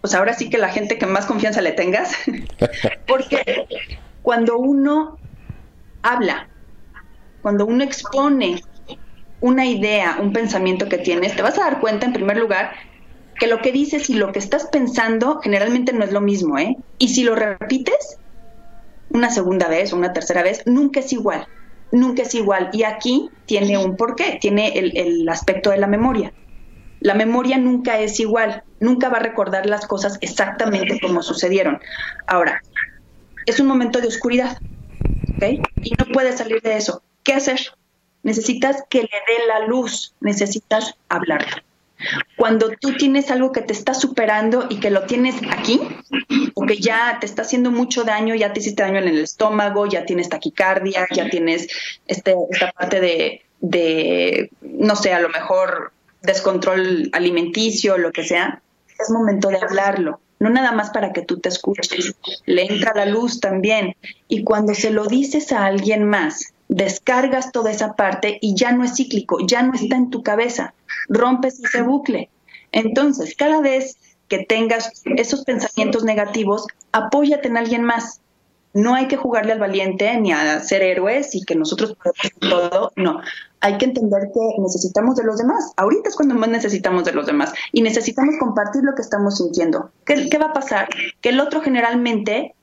Pues ahora sí que la gente que más confianza le tengas, porque cuando uno habla, cuando uno expone una idea, un pensamiento que tienes, te vas a dar cuenta en primer lugar que lo que dices y lo que estás pensando generalmente no es lo mismo, ¿eh? Y si lo repites una segunda vez o una tercera vez, nunca es igual, nunca es igual. Y aquí tiene un porqué, tiene el, el aspecto de la memoria. La memoria nunca es igual, nunca va a recordar las cosas exactamente como sucedieron. Ahora, es un momento de oscuridad, ¿ok? Y no puedes salir de eso. ¿Qué hacer? Necesitas que le dé la luz, necesitas hablarlo. Cuando tú tienes algo que te está superando y que lo tienes aquí, o que ya te está haciendo mucho daño, ya te hiciste daño en el estómago, ya tienes taquicardia, ya tienes este, esta parte de, de, no sé, a lo mejor descontrol alimenticio, lo que sea, es momento de hablarlo, no nada más para que tú te escuches, le entra la luz también. Y cuando se lo dices a alguien más, descargas toda esa parte y ya no es cíclico, ya no está en tu cabeza, rompes ese bucle. Entonces, cada vez que tengas esos pensamientos negativos, apóyate en alguien más. No hay que jugarle al valiente ni a ser héroes y que nosotros podemos todo, no hay que entender que necesitamos de los demás. Ahorita es cuando más necesitamos de los demás y necesitamos compartir lo que estamos sintiendo. ¿Qué, va a pasar? Que el otro generalmente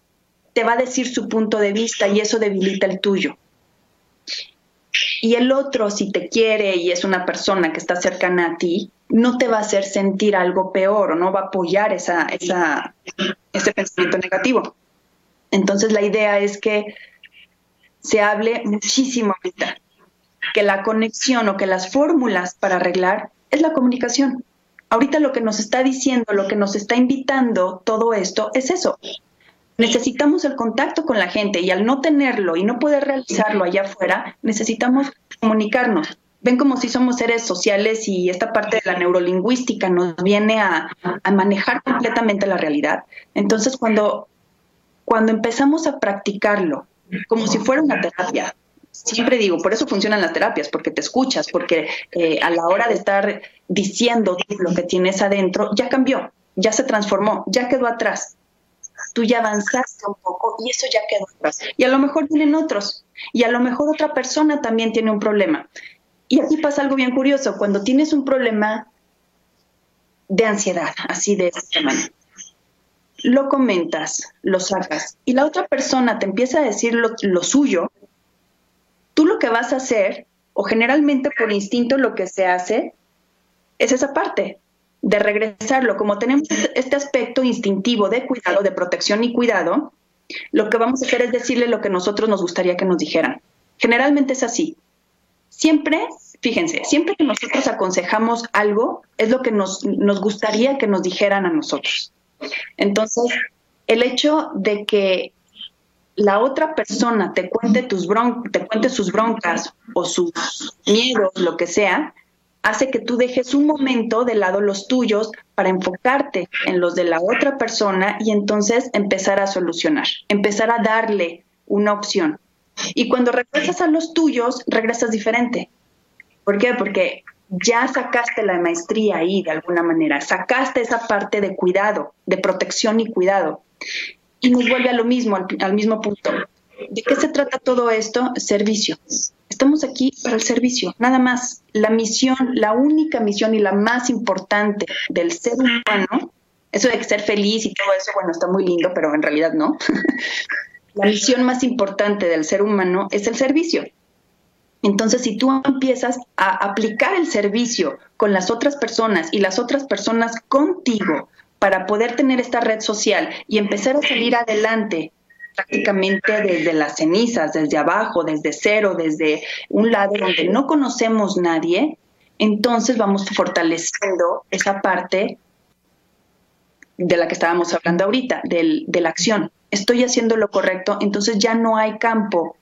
te va a decir su punto de vista y eso debilita el tuyo. Y el otro, si te quiere y es una persona que está cercana a ti, no te va a hacer sentir algo peor o no va a apoyar esa, esa, ese pensamiento negativo. Entonces la idea es que se hable muchísimo ahorita que la conexión o que las fórmulas para arreglar es la comunicación. Ahorita lo que nos está diciendo, lo que nos está invitando todo esto es eso. Necesitamos el contacto con la gente y al no tenerlo y no poder realizarlo allá afuera, necesitamos comunicarnos. Ven como si somos seres sociales y esta parte de la neurolingüística nos viene a, a manejar completamente la realidad. Entonces, cuando, cuando empezamos a practicarlo como si fuera una terapia, siempre digo, por eso funcionan las terapias, porque te escuchas, porque eh, a la hora de estar diciendo lo que tienes adentro, ya cambió, ya se transformó, ya quedó atrás. Tú ya avanzaste un poco y eso ya quedó atrás. Y a lo mejor tienen otros, y a lo mejor otra persona también tiene un problema. Y aquí pasa algo bien curioso, cuando tienes un problema de ansiedad, así de esta manera, lo comentas, lo sacas, y la otra persona te empieza a decir lo suyo, tú lo que vas a hacer, o generalmente por instinto lo que se hace, es esa parte de regresarlo. Como tenemos este aspecto instintivo de cuidado, de protección y cuidado, lo que vamos a hacer es decirle lo que nosotros nos gustaría que nos dijeran. Generalmente es así. Siempre, fíjense, siempre que nosotros aconsejamos algo, es lo que nos, gustaría que nos dijeran a nosotros. Entonces, el hecho de que la otra persona te cuente, tus bron te cuente sus broncas o sus miedos, lo que sea, hace que tú dejes un momento de lado los tuyos para enfocarte en los de la otra persona y entonces empezar a solucionar, empezar a darle una opción. Y cuando regresas a los tuyos, regresas diferente. ¿Por qué? Porque ya sacaste la maestría ahí de alguna manera, sacaste esa parte de cuidado, de protección y cuidado. Y nos vuelve a lo mismo, al, mismo punto. ¿De qué se trata todo esto? Servicio. Estamos aquí para el servicio, nada más. La misión, la única misión y la más importante del ser humano Eso de ser feliz y todo eso, bueno, está muy lindo, pero en realidad no. la misión más importante del ser humano es el servicio. Entonces, si tú empiezas a aplicar el servicio con las otras personas y las otras personas contigo para poder tener esta red social y empezar a salir adelante prácticamente desde las cenizas, desde abajo, desde cero, desde un lado donde no conocemos nadie, entonces vamos fortaleciendo esa parte de la que estábamos hablando ahorita, del, de la acción. Estoy haciendo lo correcto, entonces ya no hay campo,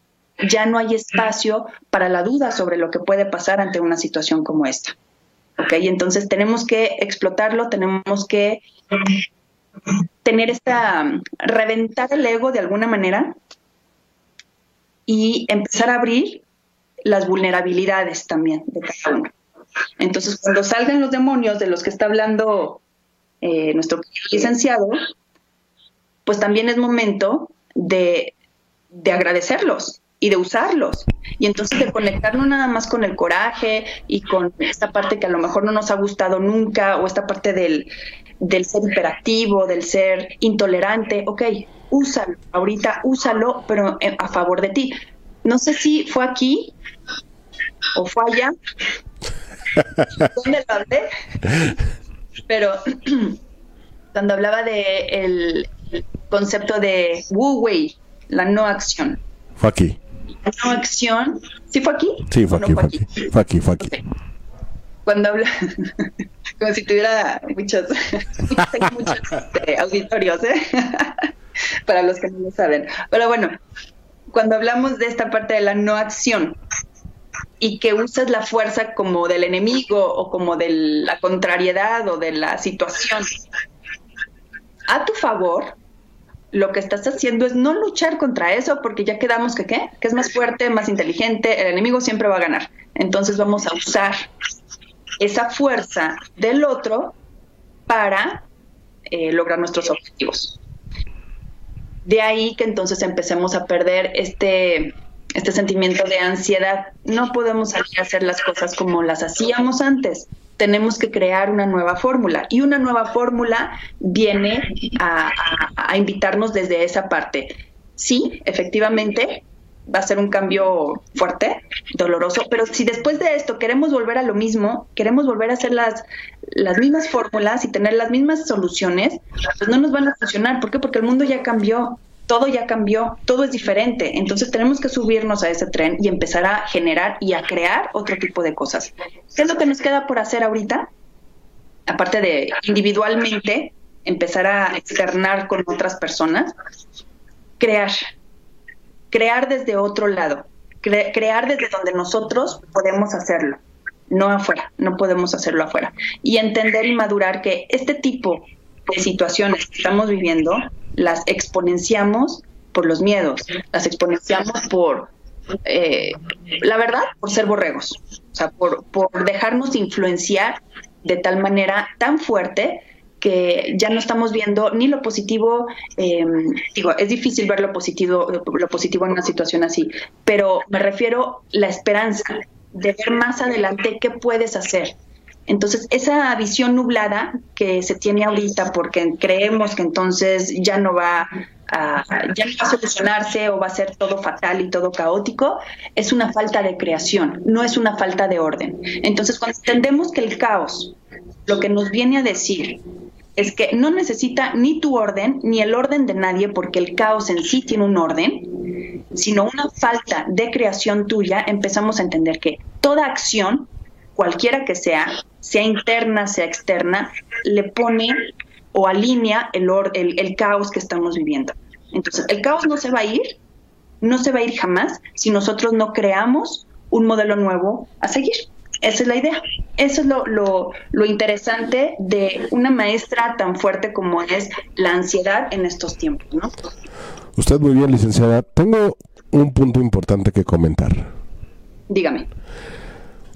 ya no hay espacio para la duda sobre lo que puede pasar ante una situación como esta. ¿Ok? Entonces tenemos que explotarlo, tenemos que tener esta, reventar el ego de alguna manera y empezar a abrir las vulnerabilidades también de cada uno. Entonces, cuando salgan los demonios de los que está hablando eh, nuestro licenciado, pues también es momento de, de agradecerlos y de usarlos. Y entonces de conectar no nada más con el coraje y con esta parte que a lo mejor no nos ha gustado nunca o esta parte del, del ser hiperactivo, del ser intolerante, ok, úsalo, ahorita úsalo, pero a favor de ti. No sé si fue aquí o fue allá, ¿dónde lo hablé? Pero cuando hablaba de el concepto de Wu Wei, la no acción. Fue aquí. No acción, ¿sí fue aquí? Sí, fue aquí, fue aquí, fue aquí, fue aquí. Cuando habla, como si tuviera muchos, muchos este, auditorios, ¿eh? para los que no lo saben. Pero bueno, cuando hablamos de esta parte de la no acción y que usas la fuerza como del enemigo o como de la contrariedad o de la situación a tu favor, lo que estás haciendo es no luchar contra eso porque ya quedamos que qué, que es más fuerte, más inteligente, el enemigo siempre va a ganar. Entonces vamos a usar esa fuerza del otro para eh, lograr nuestros objetivos. De ahí que entonces empecemos a perder este, este sentimiento de ansiedad. No podemos salir a hacer las cosas como las hacíamos antes. Tenemos que crear una nueva fórmula y una nueva fórmula viene a invitarnos desde esa parte. Sí, efectivamente, va a ser un cambio fuerte, doloroso, pero si después de esto queremos volver a lo mismo, queremos volver a hacer las, las mismas fórmulas y tener las mismas soluciones, pues no nos van a funcionar. ¿Por qué? Porque el mundo ya cambió, todo ya cambió, todo es diferente. Entonces tenemos que subirnos a ese tren y empezar a generar y a crear otro tipo de cosas. ¿Qué es lo que nos queda por hacer ahorita? Aparte de individualmente empezar a externar con otras personas, crear, crear desde otro lado, crear desde donde nosotros podemos hacerlo, no afuera, no podemos hacerlo afuera. Y entender y madurar que este tipo de situaciones que estamos viviendo las exponenciamos por los miedos, las exponenciamos por, eh, la verdad, por ser borregos, o sea, por, por dejarnos influenciar de tal manera tan fuerte que ya no estamos viendo ni lo positivo, eh, digo, es difícil ver lo positivo, lo positivo en una situación así, pero me refiero la esperanza de ver más adelante qué puedes hacer. Entonces, esa visión nublada que se tiene ahorita porque creemos que entonces ya no va a, ya no va a solucionarse o va a ser todo fatal y todo caótico, es una falta de creación, no es una falta de orden. Entonces, cuando entendemos que el caos lo que nos viene a decir es que no necesita ni tu orden ni el orden de nadie porque el caos en sí tiene un orden, sino una falta de creación tuya, empezamos a entender que toda acción, cualquiera que sea, sea interna, sea externa, le pone o alinea el, el, el caos que estamos viviendo. Entonces, el caos no se va a ir, no se va a ir jamás si nosotros no creamos un modelo nuevo a seguir. Esa es la idea. Eso es lo, lo, interesante de una maestra tan fuerte como es la ansiedad en estos tiempos, ¿no? Usted muy bien, licenciada. Tengo un punto importante que comentar. Dígame.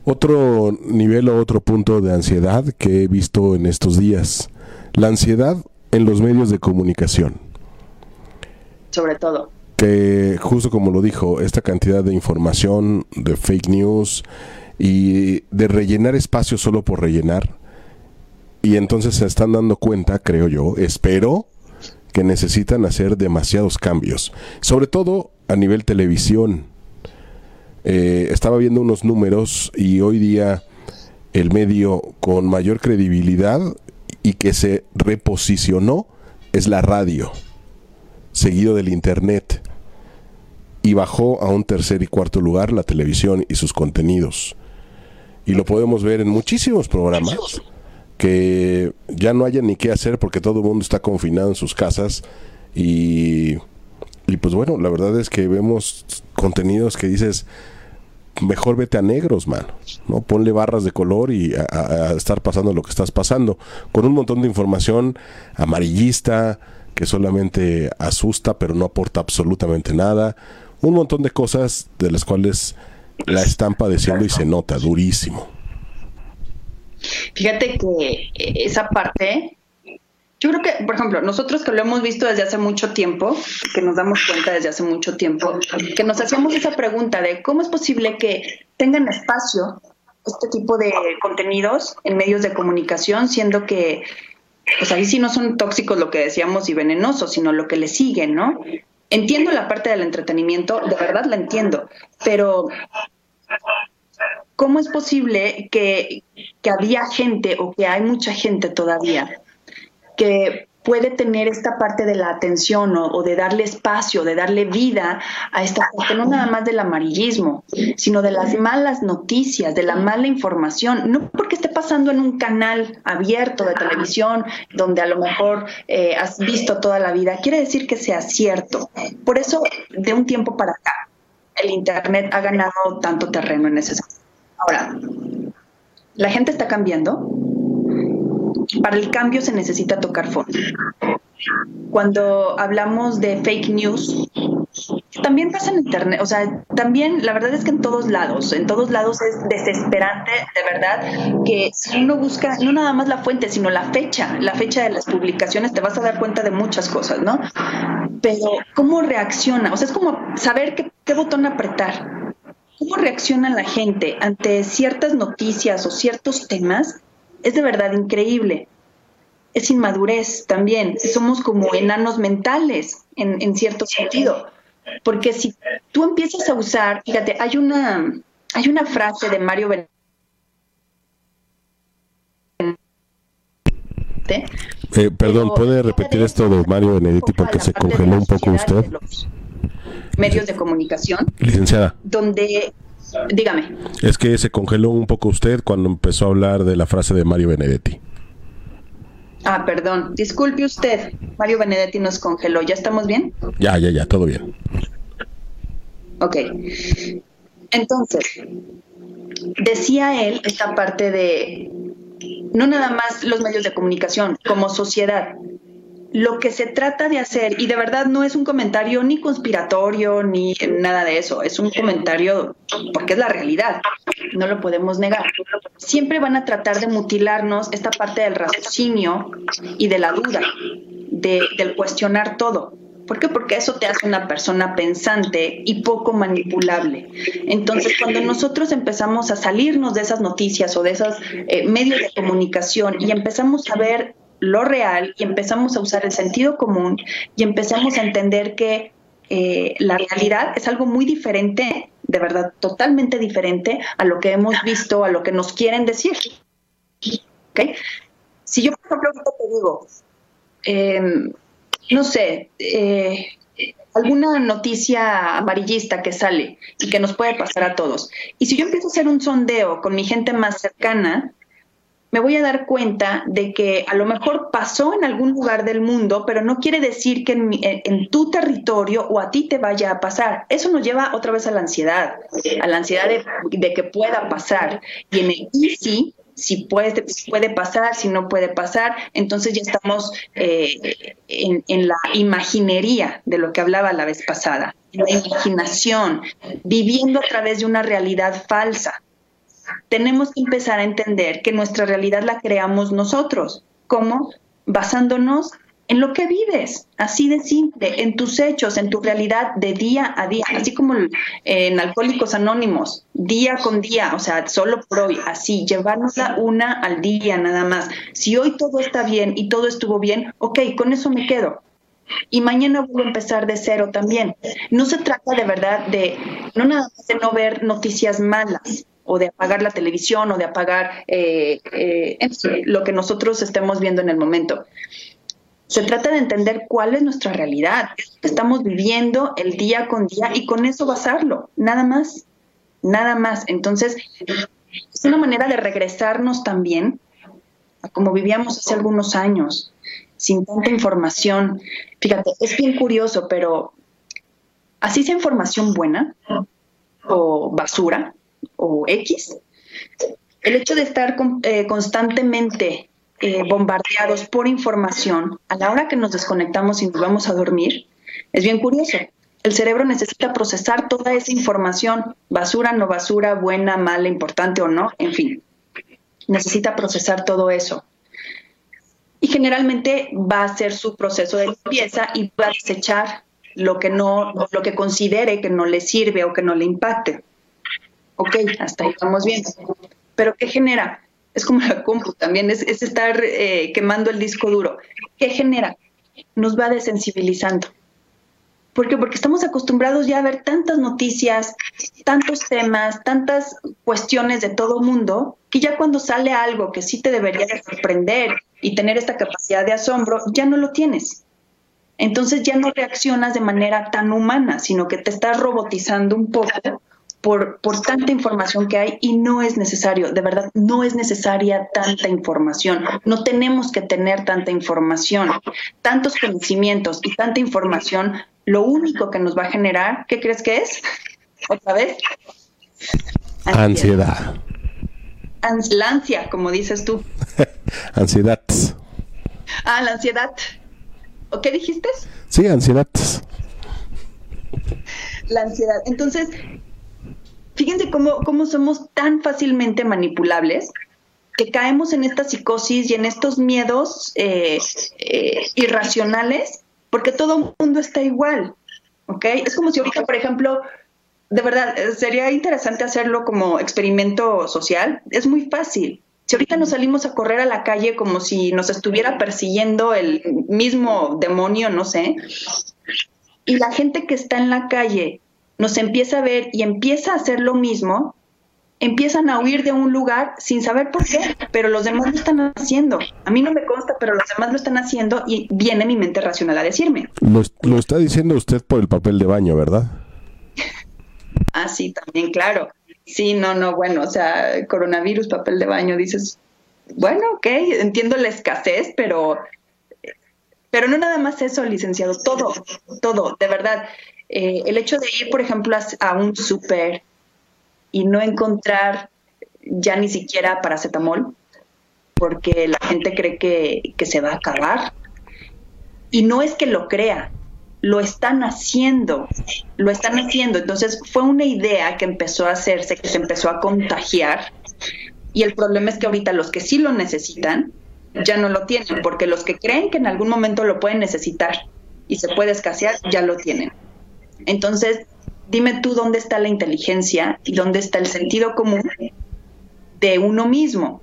Otro nivel o otro punto de ansiedad que he visto en estos días. La ansiedad en los medios de comunicación. Sobre todo. Que justo como lo dijo, esta cantidad de información, de fake news, y de rellenar espacio solo por rellenar y entonces se están dando cuenta, creo yo, espero, que necesitan hacer demasiados cambios, sobre todo a nivel televisión. Eh, estaba viendo unos números y hoy día el medio con mayor credibilidad y que se reposicionó es la radio, seguido del Internet, y bajó a un tercer y cuarto lugar la televisión y sus contenidos. Y lo podemos ver en muchísimos programas que ya no haya ni qué hacer porque todo el mundo está confinado en sus casas y, y pues bueno, la verdad es que vemos contenidos que dices, mejor vete a negros, mano, ¿no? Ponle barras de color y a, estar pasando lo que estás pasando, con un montón de información amarillista que solamente asusta pero no aporta absolutamente nada, un montón de cosas de las cuales la están padeciendo y se nota durísimo. Fíjate que esa parte yo creo que, por ejemplo, nosotros que lo hemos visto desde hace mucho tiempo, que nos damos cuenta desde hace mucho tiempo, que nos hacíamos esa pregunta de cómo es posible que tengan espacio este tipo de contenidos en medios de comunicación, siendo que, pues ahí sí no son tóxicos lo que decíamos y venenosos, sino lo que le siguen, ¿no? Entiendo la parte del entretenimiento, de verdad la entiendo, pero ¿cómo es posible que, que había gente o que hay mucha gente todavía que puede tener esta parte de la atención o, de darle espacio, de darle vida a esta parte, no nada más del amarillismo, sino de las malas noticias, de la mala información, no porque esté pasando en un canal abierto de televisión donde a lo mejor eh, has visto toda la vida, quiere decir que sea cierto. Por eso, de un tiempo para acá, el Internet ha ganado tanto terreno en ese sentido. Ahora, la gente está cambiando, para el cambio se necesita tocar fondo. Cuando hablamos de fake news, también pasa en Internet, o sea, también la verdad es que en todos lados, en todos lados es desesperante, de verdad, que si uno busca no nada más la fuente, sino la fecha, la fecha de las publicaciones, te vas a dar cuenta de muchas cosas, ¿no? Pero ¿cómo reacciona? O sea, es como saber qué, qué botón apretar. ¿Cómo reacciona la gente ante ciertas noticias o ciertos temas es de verdad increíble. Es inmadurez también, somos como enanos mentales en, cierto sentido, porque si tú empiezas a usar, fíjate, hay una, hay una frase de Mario Benedetti, eh, perdón, ¿puede repetir esto de Mario Benedetti porque se congeló un poco usted? Medios de comunicación. Licenciada. Donde Dígame. Es que se congeló un poco usted cuando empezó a hablar de la frase de Mario Benedetti. Ah, perdón. Disculpe usted. Mario Benedetti nos congeló. ¿Ya estamos bien? Ya, ya, ya. Todo bien. Ok. Entonces, decía él esta parte de no nada más los medios de comunicación, como sociedad, lo que se trata de hacer, y de verdad no es un comentario ni conspiratorio ni nada de eso, es un comentario porque es la realidad, no lo podemos negar. Siempre van a tratar de mutilarnos esta parte del raciocinio y de la duda, del cuestionar todo. ¿Por qué? Porque eso te hace una persona pensante y poco manipulable. Entonces, cuando nosotros empezamos a salirnos de esas noticias o de esos eh, medios de comunicación y empezamos a ver lo real y empezamos a usar el sentido común y empezamos a entender que eh, la realidad es algo muy diferente, de verdad, totalmente diferente a lo que hemos visto, a lo que nos quieren decir. Si yo, por ejemplo, te digo, em, no sé, eh, alguna noticia amarillista que sale y que nos puede pasar a todos, y si yo empiezo a hacer un sondeo con mi gente más cercana, me voy a dar cuenta de que a lo mejor pasó en algún lugar del mundo, pero no quiere decir que en, tu territorio o a ti te vaya a pasar. Eso nos lleva otra vez a la ansiedad, a la ansiedad de, que pueda pasar. Y en el si puede, puede pasar, si no puede pasar, entonces ya estamos eh, en, en, la imaginería de lo que hablaba la vez pasada, en la imaginación, viviendo a través de una realidad falsa tenemos que empezar a entender que nuestra realidad la creamos nosotros. ¿Cómo? Basándonos en lo que vives, así de simple, en tus hechos, en tu realidad de día a día, así como en Alcohólicos Anónimos, día con día, o sea, solo por hoy, así, llevárnosla una al día nada más. Si hoy todo está bien y todo estuvo bien, ok, con eso me quedo. Y mañana voy a empezar de cero también. No se trata de verdad de, no nada más de no ver noticias malas, o de apagar la televisión o de apagar eh, eh, lo que nosotros estemos viendo en el momento. Se trata de entender cuál es nuestra realidad, que estamos viviendo el día con día y con eso basarlo, nada más, nada más. Entonces, es una manera de regresarnos también a como vivíamos hace algunos años, sin tanta información. Fíjate, es bien curioso, pero así sea información buena o basura o X, el hecho de estar eh, constantemente eh, bombardeados por información a la hora que nos desconectamos y nos vamos a dormir, es bien curioso. El cerebro necesita procesar toda esa información, basura, no basura, buena, mala, importante o no, en fin. Necesita procesar todo eso. Y generalmente va a hacer su proceso de limpieza y va a desechar lo que no, lo que considere que no le sirve o que no le impacte. Ok, hasta ahí estamos bien. Pero ¿qué genera? es como la compu también, es, estar eh, quemando el disco duro. ¿Qué genera? Nos va desensibilizando. ¿Por qué? Porque estamos acostumbrados ya a ver tantas noticias, tantos temas, tantas cuestiones de todo mundo, que ya cuando sale algo que sí te debería sorprender y tener esta capacidad de asombro, ya no lo tienes. Entonces ya no reaccionas de manera tan humana, sino que te estás robotizando un poco por, tanta información que hay y no es necesario, de verdad, no es necesaria tanta información. No tenemos que tener tanta información, tantos conocimientos y tanta información. Lo único que nos va a generar, ¿qué crees que es? ¿Otra vez? Ansiedad. la ansia, como dices tú. ansiedad. Ah, la ansiedad. ¿O qué dijiste? Sí, ansiedad. La ansiedad. Entonces, fíjense cómo, cómo somos tan fácilmente manipulables que caemos en esta psicosis y en estos miedos eh, eh, irracionales porque todo el mundo está igual, ¿ok? Es como si ahorita, por ejemplo, de verdad, eh, sería interesante hacerlo como experimento social, es muy fácil. Si ahorita nos salimos a correr a la calle como si nos estuviera persiguiendo el mismo demonio, no sé, y la gente que está en la calle nos empieza a ver y empieza a hacer lo mismo, empiezan a huir de un lugar sin saber por qué, pero los demás lo están haciendo. A mí no me consta, pero los demás lo están haciendo y viene mi mente racional a decirme. Lo, está diciendo usted por el papel de baño, ¿verdad? ah, sí, también, claro. Sí, no, no, bueno, o sea, coronavirus, papel de baño, dices, bueno, ok, entiendo la escasez, pero, pero no nada más eso, licenciado, todo, todo, de verdad. Eh, el hecho de ir, por ejemplo, a, un súper y no encontrar ya ni siquiera paracetamol, porque la gente cree que, que se va a acabar. Y no es que lo crea, lo están haciendo, lo están haciendo. Entonces fue una idea que empezó a hacerse, que se empezó a contagiar. Y el problema es que ahorita los que sí lo necesitan ya no lo tienen, porque los que creen que en algún momento lo pueden necesitar y se puede escasear, ya lo tienen. Entonces, dime tú dónde está la inteligencia y dónde está el sentido común de uno mismo.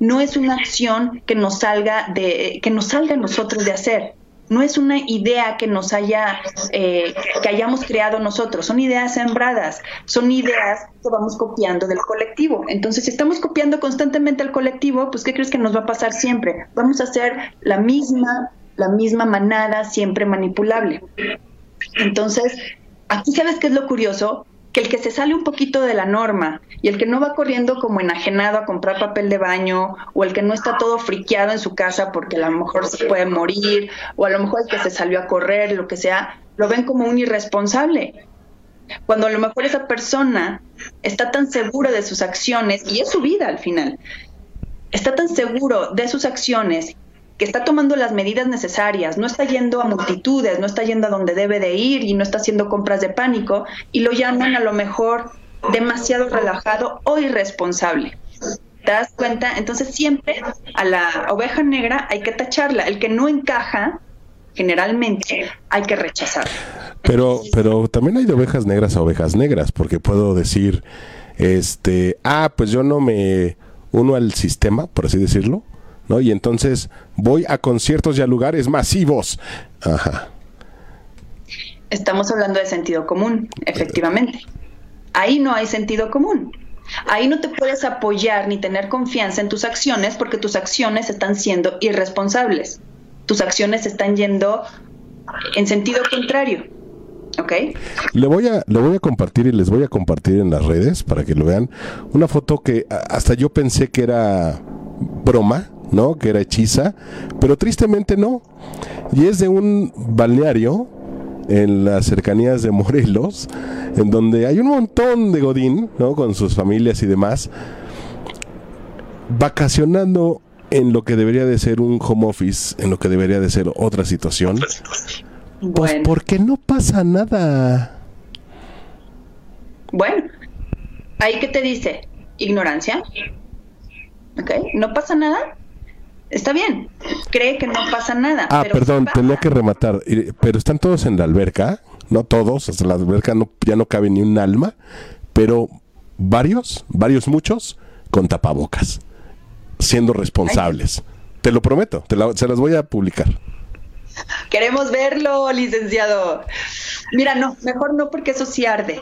No es una acción que nos salga de, que nos salga a nosotros de hacer. No es una idea que nos haya, eh, que hayamos creado nosotros. Son ideas sembradas. Son ideas que vamos copiando del colectivo. Entonces, si estamos copiando constantemente al colectivo, pues ¿qué crees que nos va a pasar siempre? Vamos a ser la misma, la misma manada siempre manipulable. Entonces, aquí sabes qué es lo curioso, que el que se sale un poquito de la norma y el que no va corriendo como enajenado a comprar papel de baño o el que no está todo friqueado en su casa porque a lo mejor se puede morir o a lo mejor el que se salió a correr, lo que sea, lo ven como un irresponsable. Cuando a lo mejor esa persona está tan segura de sus acciones y es su vida al final, está tan seguro de sus acciones que está tomando las medidas necesarias, no está yendo a multitudes, no está yendo a donde debe de ir y no está haciendo compras de pánico y lo llaman a lo mejor demasiado relajado o irresponsable. ¿Te das cuenta? Entonces siempre a la oveja negra hay que tacharla. El que no encaja generalmente hay que rechazar. Pero, pero también hay de ovejas negras a ovejas negras, porque puedo decir, este, ah, pues yo no me uno al sistema, por así decirlo, ¿no? Y entonces voy a conciertos y a lugares masivos. Ajá. Estamos hablando de sentido común, efectivamente. Ahí no hay sentido común. Ahí no te puedes apoyar ni tener confianza en tus acciones porque tus acciones están siendo irresponsables. Tus acciones están yendo en sentido contrario. ¿Ok? Le voy, a, le voy a compartir y les voy a compartir en las redes para que lo vean. Una foto que hasta yo pensé que era broma, ¿no? Que era hechiza, pero tristemente no. Y es de un balneario en las cercanías de Morelos, en donde hay un montón de Godín, ¿no? Con sus familias y demás, vacacionando en lo que debería de ser un home office, en lo que debería de ser otra situación. Pues porque no pasa nada. Bueno, ahí que te dice, ignorancia. ¿Ok? ¿No pasa nada? Está bien, cree que no pasa nada. Ah, perdón, tenía que rematar. Pero están todos en la alberca, no todos, hasta la alberca no, ya no cabe ni un alma, pero varios, varios muchos, con tapabocas, siendo responsables. Te lo prometo, te se las voy a publicar. Queremos verlo, licenciado. Mira, no, mejor no, porque eso sí arde.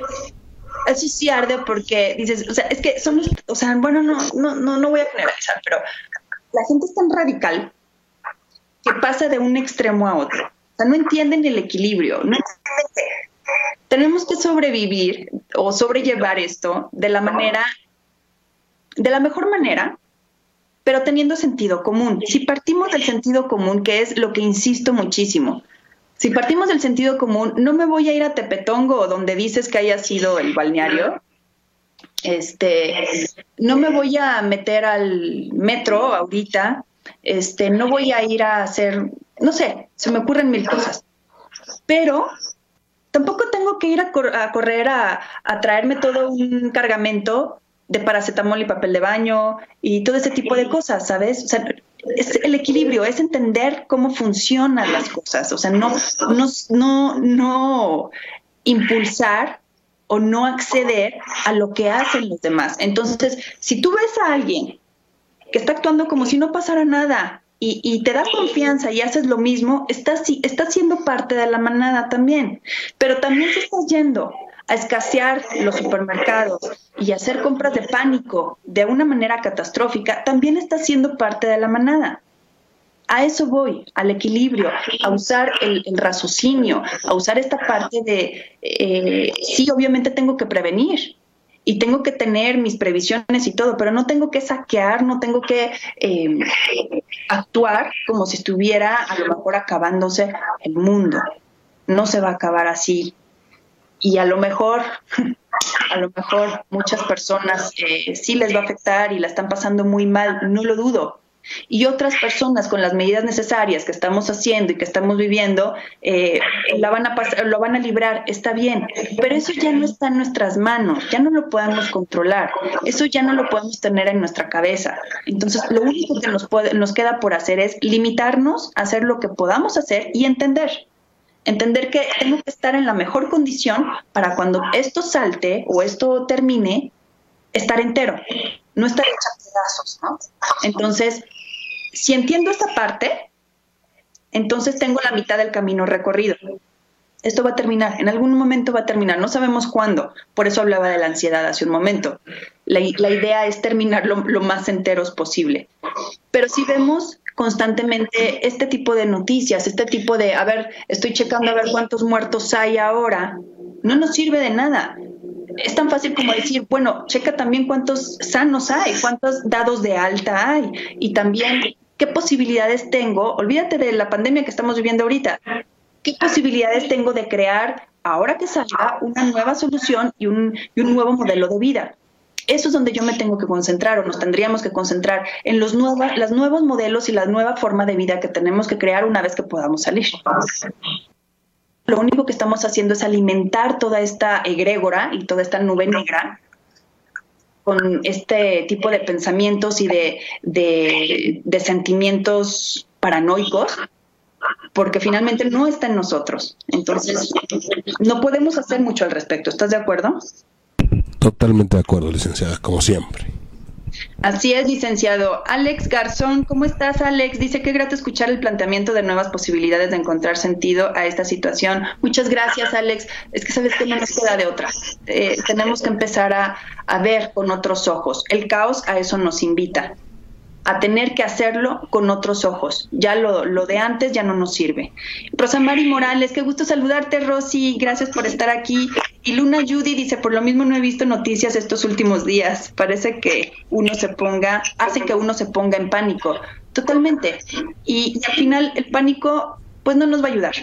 Eso sí arde porque dices, o sea, es que somos, o sea, bueno, no, no, no, no voy a generalizar, pero la gente es tan radical que pasa de un extremo a otro. O sea, no entienden el equilibrio, no tenemos que sobrevivir o sobrellevar esto de la manera, de la mejor manera, pero teniendo sentido común. Si partimos del sentido común, que es lo que insisto muchísimo, si partimos del sentido común, no me voy a ir a Tepetongo, donde dices que haya sido el balneario, este, no me voy a meter al metro ahorita, este, no voy a ir a hacer, no sé, se me ocurren mil cosas. Pero tampoco tengo que ir a, correr a, traerme todo un cargamento de paracetamol y papel de baño y todo ese tipo de cosas, ¿sabes? O sea, es el equilibrio, es entender cómo funcionan las cosas, o sea, no, no, no, no impulsar o no acceder a lo que hacen los demás. Entonces, si tú ves a alguien que está actuando como si no pasara nada y, te da confianza y haces lo mismo, estás, estás siendo parte de la manada también. Pero también si estás yendo a escasear los supermercados y hacer compras de pánico de una manera catastrófica, también estás siendo parte de la manada. A eso voy, al equilibrio, a usar el, raciocinio, a usar esta parte de, eh, sí, obviamente tengo que prevenir y tengo que tener mis previsiones y todo, pero no tengo que saquear, no tengo que em, actuar como si estuviera a lo mejor acabándose el mundo. No se va a acabar así. Y a lo mejor, a lo mejor muchas personas eh, sí les va a afectar y la están pasando muy mal, no lo dudo, y otras personas con las medidas necesarias que estamos haciendo y que estamos viviendo eh, la van a lo van a librar, está bien, pero eso ya no está en nuestras manos, ya no lo podemos controlar, eso ya no lo podemos tener en nuestra cabeza. Entonces, lo único que nos, puede, nos queda por hacer es limitarnos a hacer lo que podamos hacer y entender. Entender que tengo que estar en la mejor condición para cuando esto salte o esto termine, estar entero, no estar hecha pedazos, ¿no? Entonces, si entiendo esta parte, entonces tengo la mitad del camino recorrido. Esto va a terminar, en algún momento va a terminar, no sabemos cuándo, por eso hablaba de la ansiedad hace un momento. La, idea es terminar lo, lo, más enteros posible. Pero si vemos constantemente este tipo de noticias, este tipo de, a ver, estoy checando a ver cuántos muertos hay ahora, no nos sirve de nada es tan fácil como decir, bueno, checa también cuántos sanos hay, cuántos dados de alta hay y también qué posibilidades tengo, olvídate de la pandemia que estamos viviendo ahorita, qué posibilidades tengo de crear, ahora que salga, una nueva solución y un, nuevo modelo de vida. Eso es donde yo me tengo que concentrar o nos tendríamos que concentrar en los, nuevos, los nuevos modelos y la nueva forma de vida que tenemos que crear una vez que podamos salir. Lo único que estamos haciendo es alimentar toda esta egrégora y toda esta nube negra con este tipo de pensamientos y de, de, sentimientos paranoicos porque finalmente no está en nosotros. Entonces, no podemos hacer mucho al respecto. ¿Estás de acuerdo? Totalmente de acuerdo, licenciada, como siempre. Así es, licenciado. Alex Garzón, ¿cómo estás, Alex? Dice que grato escuchar el planteamiento de nuevas posibilidades de encontrar sentido a esta situación. Muchas gracias, Alex. Es que sabes que no nos queda de otra. Eh, tenemos que empezar a, a ver con otros ojos. El caos a eso nos invita a tener que hacerlo con otros ojos. Ya lo, lo, de antes ya no nos sirve. Rosa Mari Morales, qué gusto saludarte, Rosy. Gracias por estar aquí. Y Luna Judy dice, por lo mismo no he visto noticias estos últimos días. Parece que uno se ponga, hace que uno se ponga en pánico. Totalmente. Y, al final el pánico, pues no nos va a ayudar.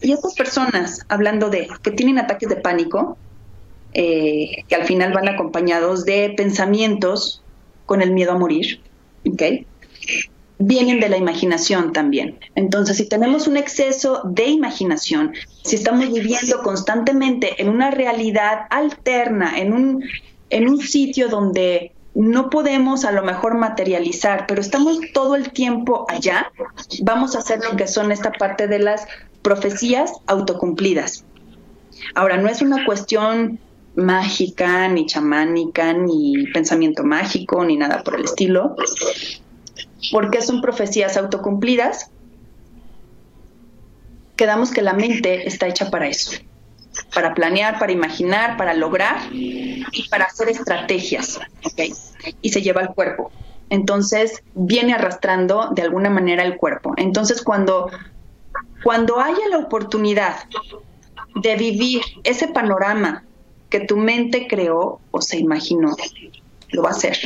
Y estas personas, hablando de que tienen ataques de pánico, eh, que al final van acompañados de pensamientos con el miedo a morir, ¿okay? Vienen de la imaginación también. Entonces, si tenemos un exceso de imaginación, si estamos viviendo constantemente en una realidad alterna, en un, en un sitio donde no podemos a lo mejor materializar, pero estamos todo el tiempo allá, vamos a hacer lo que son esta parte de las profecías autocumplidas. Ahora, no es una cuestión mágica, ni chamánica, ni pensamiento mágico, ni nada por el estilo. Porque son profecías autocumplidas? Quedamos que la mente está hecha para eso, para planear, para imaginar, para lograr y para hacer estrategias, Y se lleva al cuerpo. Entonces viene arrastrando de alguna manera el cuerpo. Entonces cuando, cuando haya la oportunidad de vivir ese panorama que tu mente creó o se imaginó, lo va a hacer.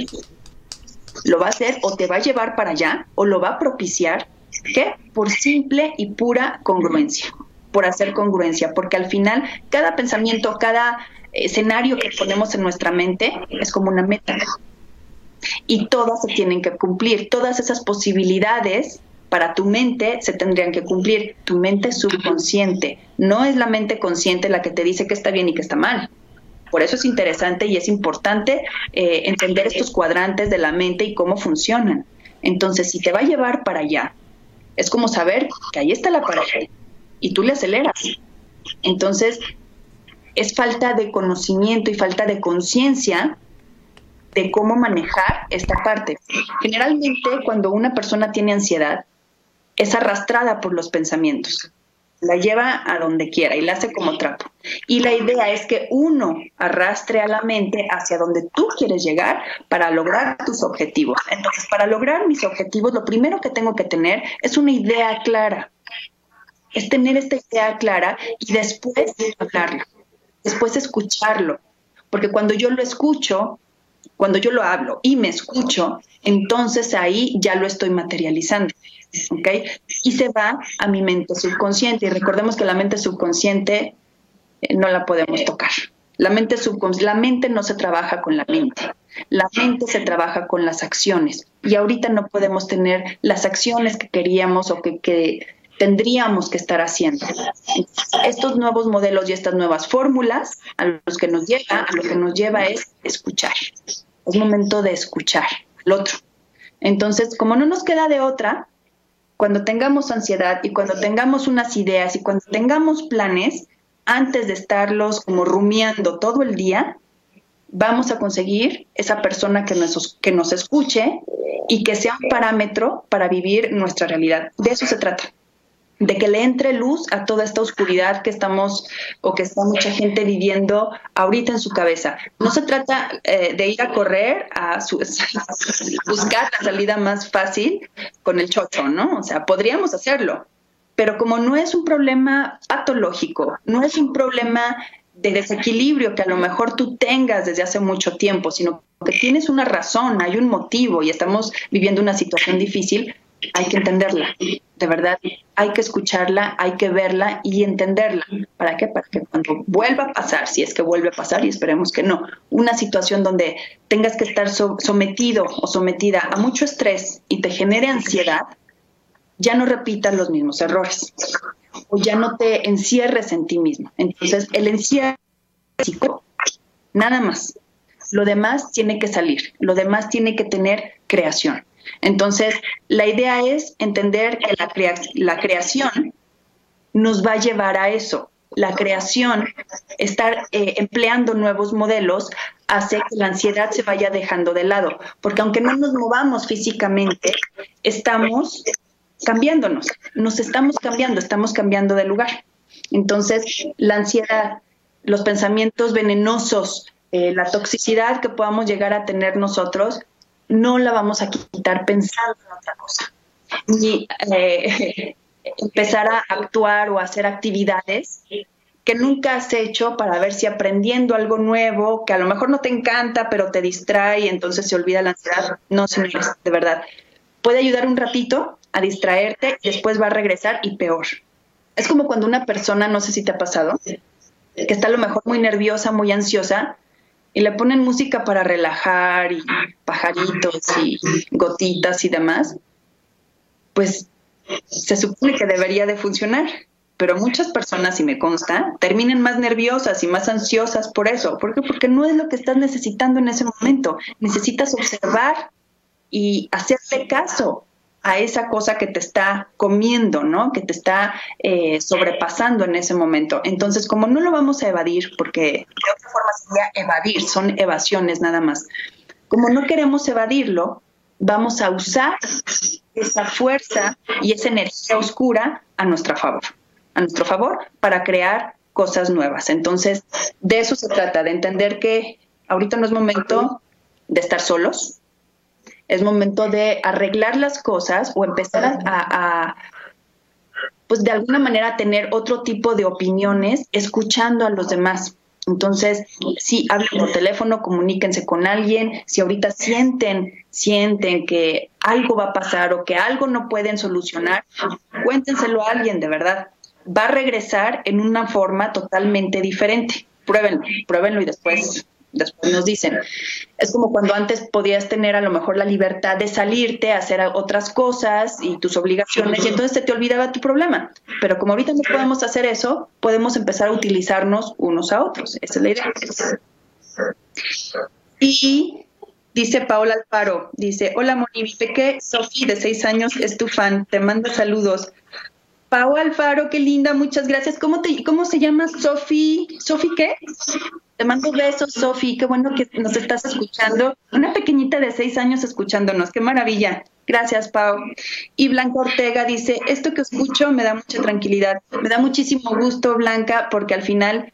Lo va a hacer o te va a llevar para allá o lo va a propiciar, ¿qué? Por simple y pura congruencia, por hacer congruencia, porque al final cada pensamiento, cada escenario que ponemos en nuestra mente es como una meta. Y todas se tienen que cumplir, todas esas posibilidades para tu mente se tendrían que cumplir. Tu mente subconsciente, no es la mente consciente la que te dice que está bien y que está mal. Por eso es interesante y es importante eh, entender estos cuadrantes de la mente y cómo funcionan. Entonces, si te va a llevar para allá, es como saber que ahí está la pared y tú le aceleras. Entonces, es falta de conocimiento y falta de conciencia de cómo manejar esta parte. Generalmente, cuando una persona tiene ansiedad, es arrastrada por los pensamientos la lleva a donde quiera y la hace como trapo. Y la idea es que uno arrastre a la mente hacia donde tú quieres llegar para lograr tus objetivos. Entonces, para lograr mis objetivos, lo primero que tengo que tener es una idea clara. Es tener esta idea clara y después hablarlo, después escucharlo. Porque cuando yo lo escucho, cuando yo lo hablo y me escucho, entonces ahí ya lo estoy materializando. Y se va a mi mente subconsciente. Y recordemos que la mente subconsciente eh, no la podemos tocar. La mente, la mente no se trabaja con la mente. La mente se trabaja con las acciones. Y ahorita no podemos tener las acciones que queríamos o que, que tendríamos que estar haciendo. Estos nuevos modelos y estas nuevas fórmulas a los que nos lleva, a lo que nos lleva es escuchar. Es momento de escuchar al otro. Entonces, como no nos queda de otra, cuando tengamos ansiedad y cuando tengamos unas ideas y cuando tengamos planes, antes de estarlos como rumiando todo el día, vamos a conseguir esa persona que nos, que nos escuche y que sea un parámetro para vivir nuestra realidad. De eso se trata de que le entre luz a toda esta oscuridad que estamos o que está mucha gente viviendo ahorita en su cabeza. No se trata eh, de ir a correr a, buscar la salida más fácil con el chocho, ¿no? O sea, podríamos hacerlo, pero como no es un problema patológico, no es un problema de desequilibrio que a lo mejor tú tengas desde hace mucho tiempo, sino que tienes una razón, hay un motivo y estamos viviendo una situación difícil, hay que entenderla, de verdad, hay que escucharla, hay que verla y entenderla. ¿Para qué? Para que cuando vuelva a pasar, si es que vuelve a pasar y esperemos que no, una situación donde tengas que estar sometido o sometida a mucho estrés y te genere ansiedad, ya no repitas los mismos errores o ya no te encierres en ti mismo. Entonces, el encierro nada más. Lo demás tiene que salir, lo demás tiene que tener creación. Entonces, la idea es entender que la, la creación nos va a llevar a eso. La creación, estar eh, empleando nuevos modelos, hace que la ansiedad se vaya dejando de lado, porque aunque no nos movamos físicamente, estamos cambiándonos, nos estamos cambiando, estamos cambiando de lugar. Entonces, la ansiedad, los pensamientos venenosos, eh, la toxicidad que podamos llegar a tener nosotros, no la vamos a quitar pensando en otra cosa. Ni eh, empezar a actuar o hacer actividades que nunca has hecho para ver si aprendiendo algo nuevo, que a lo mejor no te encanta, pero te distrae y entonces se olvida la ansiedad. No, señores, de verdad. Puede ayudar un ratito a distraerte y después va a regresar y peor. Es como cuando una persona, no sé si te ha pasado, que está a lo mejor muy nerviosa, muy ansiosa, y le ponen música para relajar y pajaritos y gotitas y demás, pues se supone que debería de funcionar. Pero muchas personas, y me consta, terminan más nerviosas y más ansiosas por eso. ¿Por qué? Porque no es lo que estás necesitando en ese momento. Necesitas observar y hacerle caso a esa cosa que te está comiendo, ¿no? Que te está eh, sobrepasando en ese momento. Entonces, como no lo vamos a evadir, porque de otra forma sería evadir, son evasiones nada más. Como no queremos evadirlo, vamos a usar esa fuerza y esa energía oscura a nuestro favor, a nuestro favor para crear cosas nuevas. Entonces, de eso se trata, de entender que ahorita no es momento de estar solos, es momento de arreglar las cosas o empezar a, pues de alguna manera tener otro tipo de opiniones escuchando a los demás. Entonces, si hablen por teléfono, comuníquense con alguien. Si ahorita sienten, sienten que algo va a pasar o que algo no pueden solucionar, cuéntenselo a alguien de verdad. Va a regresar en una forma totalmente diferente. Pruébenlo, pruébenlo y después después nos dicen. Es como cuando antes podías tener a lo mejor la libertad de salirte, hacer otras cosas y tus obligaciones y entonces se te olvidaba tu problema. Pero como ahorita no podemos hacer eso, podemos empezar a utilizarnos unos a otros. Esa es la idea. Y dice Paola Alfaro, dice, hola Moni, mi peque Sofi de seis años es tu fan, te manda saludos. Pau Alfaro, qué linda, muchas gracias. ¿Cómo, te, cómo se llama Sofi? ¿Sofi qué? Te mando besos, Sofi. Qué bueno que nos estás escuchando. Una pequeñita de seis años escuchándonos. Qué maravilla. Gracias, Pau. Y Blanca Ortega dice, esto que escucho me da mucha tranquilidad. Me da muchísimo gusto, Blanca, porque al final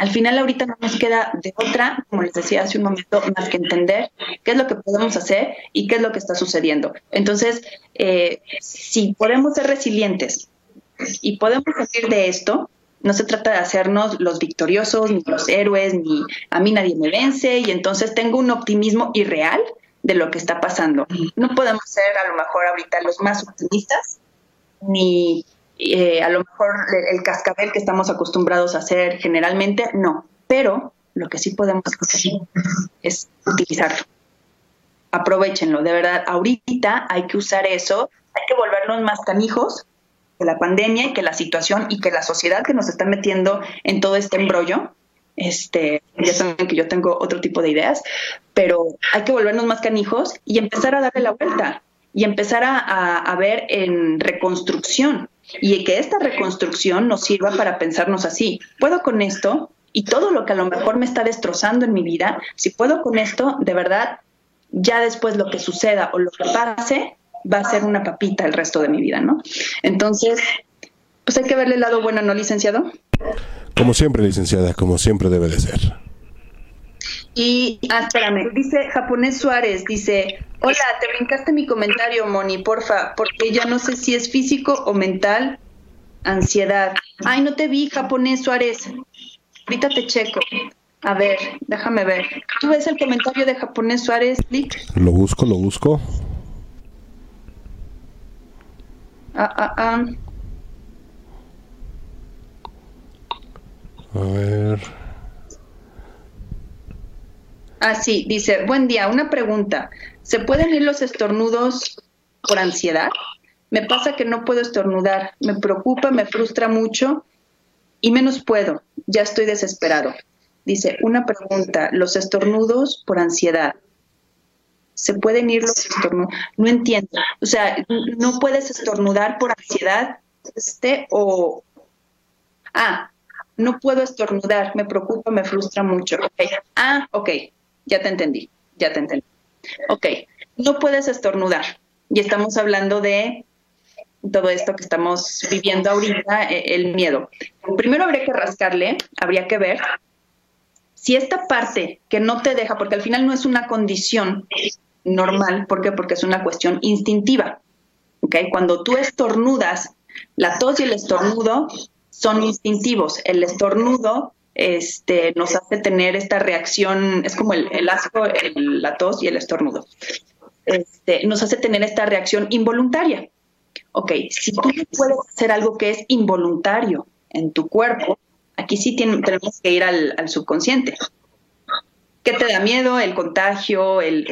al final ahorita no nos queda de otra, como les decía hace un momento, más que entender qué es lo que podemos hacer y qué es lo que está sucediendo. Entonces, eh, si podemos ser resilientes y podemos salir de esto, no se trata de hacernos los victoriosos, ni los héroes, ni a mí nadie me vence, y entonces tengo un optimismo irreal de lo que está pasando. No podemos ser a lo mejor ahorita los más optimistas, ni eh, a lo mejor el cascabel que estamos acostumbrados a hacer generalmente, no. Pero lo que sí podemos hacer es utilizarlo. Aprovechenlo, de verdad. Ahorita hay que usar eso, hay que volvernos más canijos que la pandemia y que la situación y que la sociedad que nos está metiendo en todo este embrollo. Este, ya saben que yo tengo otro tipo de ideas, pero hay que volvernos más canijos y empezar a darle la vuelta y empezar a ver en reconstrucción y que esta reconstrucción nos sirva para pensarnos así, puedo con esto y todo lo que a lo mejor me está destrozando en mi vida, si puedo con esto, de verdad, ya después lo que suceda o lo que pase va a ser una papita el resto de mi vida, ¿no? Entonces, pues hay que verle el lado bueno, ¿no, licenciado? Como siempre, licenciada, como siempre debe de ser. Y, ah, espérame, dice Japonés Suárez, dice, hola, te brincaste mi comentario, Moni, porfa, porque ya no sé si es físico o mental, ansiedad. Ay, no te vi, Japonés Suárez. Ahorita te checo. A ver, déjame ver. ¿Tú ves el comentario de Japonés Suárez, Lick? Lo busco, lo busco. Ah, ah, ah. A ver. Ah, sí, dice, buen día, una pregunta. ¿Se pueden ir los estornudos por ansiedad? Me pasa que no puedo estornudar, me preocupa, me frustra mucho y menos puedo, ya estoy desesperado. Dice, una pregunta, los estornudos por ansiedad, se pueden ir los estornudos. No entiendo. O sea, no puedes estornudar por ansiedad, este, o... Ah, no puedo estornudar, me preocupa, me frustra mucho. Ah, ok, ya te entendí, ya te entendí. Ok, no puedes estornudar. Y estamos hablando de todo esto que estamos viviendo ahorita, e, el miedo. Primero habría que rascarle, habría que ver si esta parte que no te deja, porque al final no es una condición normal, ¿por qué? Porque es una cuestión instintiva. ¿okay? Cuando tú estornudas, la tos y el estornudo son instintivos. El estornudo este, nos hace tener esta reacción, es como el, asco, la tos y el estornudo. Este, nos hace tener esta reacción involuntaria. Ok, si tú puedes hacer algo que es involuntario en tu cuerpo, aquí sí tenemos que ir al, subconsciente. ¿Qué te da miedo? El contagio, el,